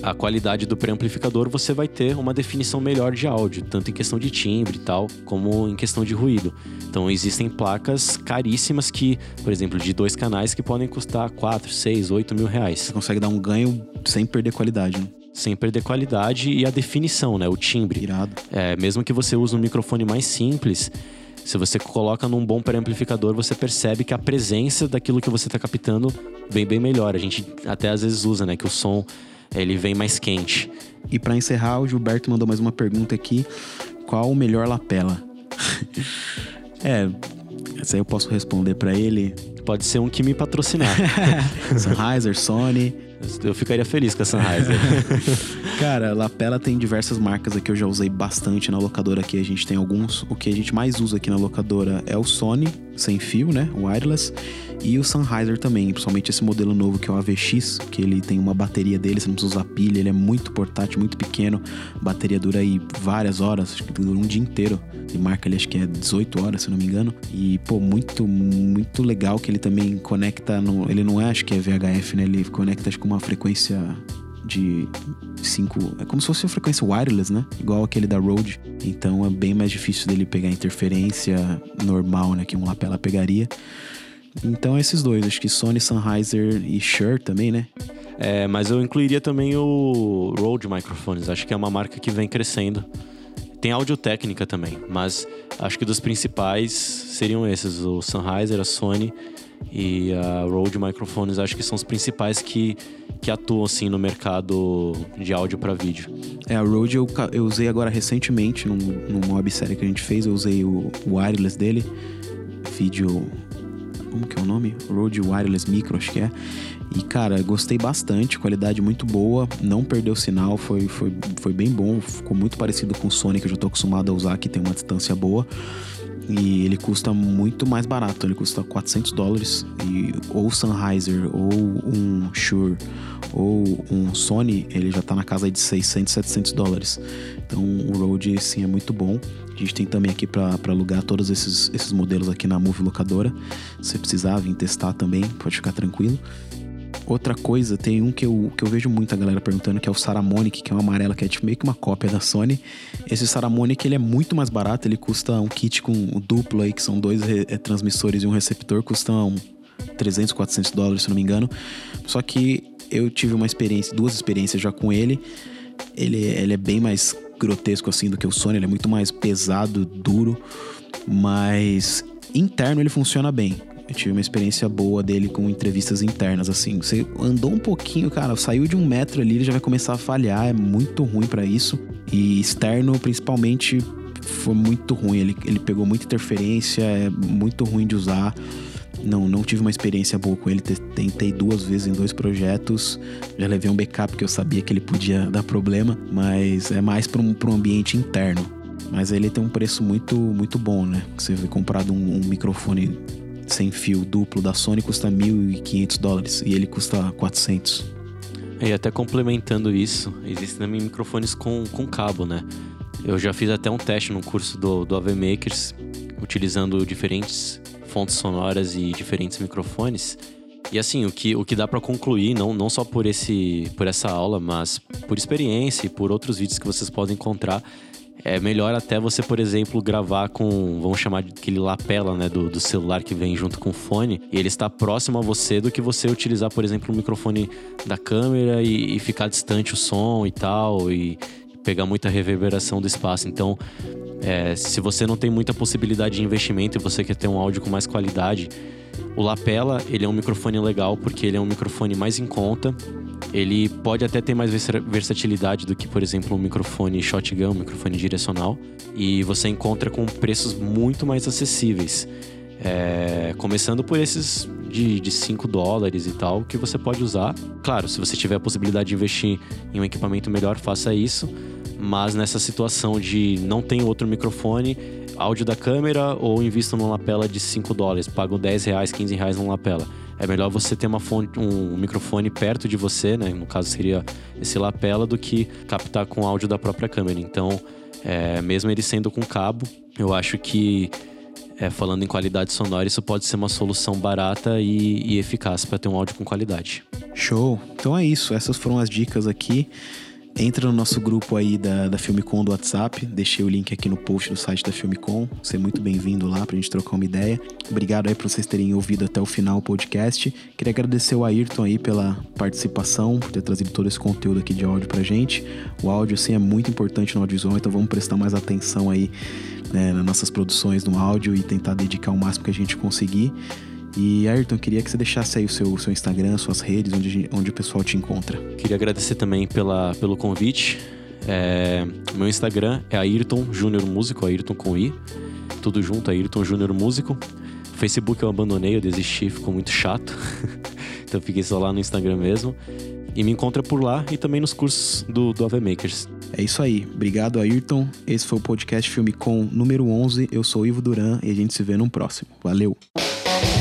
a qualidade do pré-amplificador, você vai ter uma definição melhor de áudio, tanto em questão de timbre e tal, como em questão de ruído. Então, existem placas caríssimas que, por exemplo, de dois canais que podem custar 4, 6, 8 mil reais. Você consegue dar um ganho sem perder qualidade, né? Sem perder qualidade e a definição, né? O timbre. Irado. É, mesmo que você use um microfone mais simples, se você coloca num bom pré-amplificador, você percebe que a presença daquilo que você está captando vem bem melhor. A gente até às vezes usa, né? Que o som ele vem mais quente. E pra encerrar, o Gilberto mandou mais uma pergunta aqui: qual o melhor lapela? *laughs* é, essa aí eu posso responder pra ele. Pode ser um que me patrocinar. *laughs* Sennheiser, Sony. Eu ficaria feliz com a Sennheiser. *laughs* Cara, lapela tem diversas marcas aqui, eu já usei bastante na locadora aqui. A gente tem alguns. O que a gente mais usa aqui na locadora é o Sony, sem fio, né? Wireless. E o Sennheiser também, principalmente esse modelo novo que é o AVX, que ele tem uma bateria dele, você não precisa usar pilha, ele é muito portátil, muito pequeno. A bateria dura aí várias horas, acho que dura um dia inteiro. E marca ele acho que é 18 horas, se não me engano. E, pô, muito, muito legal que ele também conecta. No, ele não é, acho que é VHF, né? Ele conecta acho com uma frequência de 5. É como se fosse uma frequência wireless, né? Igual aquele da Rode. Então é bem mais difícil dele pegar interferência normal, né? Que um lapela pegaria. Então esses dois, acho que Sony, Sennheiser e Shure também, né? É, mas eu incluiria também o Rode Microphones. Acho que é uma marca que vem crescendo. Tem áudio técnica também, mas acho que dos principais seriam esses: o Sennheiser, a Sony e a Rode Microphones. Acho que são os principais que, que atuam assim no mercado de áudio para vídeo. É, a Rode eu, eu usei agora recentemente num, numa websérie que a gente fez. Eu usei o wireless dele, vídeo como que é o nome? Rode Wireless Micro, acho que é. E, cara, gostei bastante, qualidade muito boa, não perdeu sinal, foi, foi, foi bem bom, ficou muito parecido com o Sony que eu já tô acostumado a usar, que tem uma distância boa. E ele custa muito mais barato, ele custa 400 dólares. E ou Sennheiser, ou um Shure, ou um Sony, ele já tá na casa de 600, 700 dólares. Então o Rode, sim, é muito bom. A gente tem também aqui para alugar todos esses, esses modelos aqui na Move Locadora. Se precisar vir testar também, pode ficar tranquilo. Outra coisa, tem um que eu, que eu vejo muita galera perguntando, que é o Saramonic, que é uma amarela, que é tipo meio que uma cópia da Sony. Esse Saramonic, ele é muito mais barato, ele custa um kit com o duplo aí, que são dois é, transmissores e um receptor, custa um 300, 400 dólares, se não me engano. Só que eu tive uma experiência, duas experiências já com ele. Ele, ele é bem mais grotesco assim do que o Sony, ele é muito mais pesado, duro, mas interno ele funciona bem. Eu tive uma experiência boa dele com entrevistas internas, assim. Você andou um pouquinho, cara, saiu de um metro ali, ele já vai começar a falhar, é muito ruim para isso. E externo, principalmente, foi muito ruim. Ele, ele pegou muita interferência, é muito ruim de usar. Não, não tive uma experiência boa com ele. Tentei duas vezes em dois projetos. Já levei um backup que eu sabia que ele podia dar problema, mas é mais para um, um ambiente interno. Mas ele tem um preço muito, muito bom, né? Você vê comprado um, um microfone sem fio duplo da Sony custa 1.500 dólares e ele custa 400. E até complementando isso, existem também microfones com, com cabo, né? Eu já fiz até um teste no curso do, do AV Makers, utilizando diferentes fontes sonoras e diferentes microfones. E assim, o que, o que dá para concluir, não, não só por, esse, por essa aula, mas por experiência e por outros vídeos que vocês podem encontrar, é melhor até você, por exemplo, gravar com, vamos chamar de aquele lapela, né, do, do celular que vem junto com o fone, e ele está próximo a você do que você utilizar, por exemplo, o microfone da câmera e, e ficar distante o som e tal, e pegar muita reverberação do espaço. Então, é, se você não tem muita possibilidade de investimento e você quer ter um áudio com mais qualidade, o lapela ele é um microfone legal porque ele é um microfone mais em conta ele pode até ter mais versatilidade do que, por exemplo, um microfone shotgun, um microfone direcional. E você encontra com preços muito mais acessíveis. É, começando por esses de, de 5 dólares e tal, que você pode usar. Claro, se você tiver a possibilidade de investir em um equipamento melhor, faça isso. Mas nessa situação de não tem outro microfone, áudio da câmera ou invisto numa lapela de 5 dólares, pago 10 reais, 15 reais numa lapela é melhor você ter uma fonte, um microfone perto de você, né? No caso seria esse lapela, do que captar com áudio da própria câmera. Então, é, mesmo ele sendo com cabo, eu acho que é, falando em qualidade sonora, isso pode ser uma solução barata e, e eficaz para ter um áudio com qualidade. Show! Então é isso, essas foram as dicas aqui. Entra no nosso grupo aí da, da Filmicom do WhatsApp. Deixei o link aqui no post do site da Filmicom. Você é muito bem-vindo lá pra gente trocar uma ideia. Obrigado aí por vocês terem ouvido até o final o podcast. Queria agradecer o Ayrton aí pela participação, por ter trazido todo esse conteúdo aqui de áudio pra gente. O áudio, sim, é muito importante no audiovisual, então vamos prestar mais atenção aí né, nas nossas produções no áudio e tentar dedicar o máximo que a gente conseguir. E Ayrton, queria que você deixasse aí o seu, seu Instagram, suas redes, onde, onde o pessoal te encontra. Queria agradecer também pela, pelo convite. É, meu Instagram é Ayrton Júnior Músico, Ayrton com I. Tudo junto, Ayrton Júnior Músico. Facebook eu abandonei, eu desisti, ficou muito chato. *laughs* então fiquei só lá no Instagram mesmo. e me encontra por lá e também nos cursos do, do AV Makers. É isso aí. Obrigado, Ayrton. Esse foi o podcast Filme Com número 11. Eu sou Ivo Duran e a gente se vê no próximo. Valeu.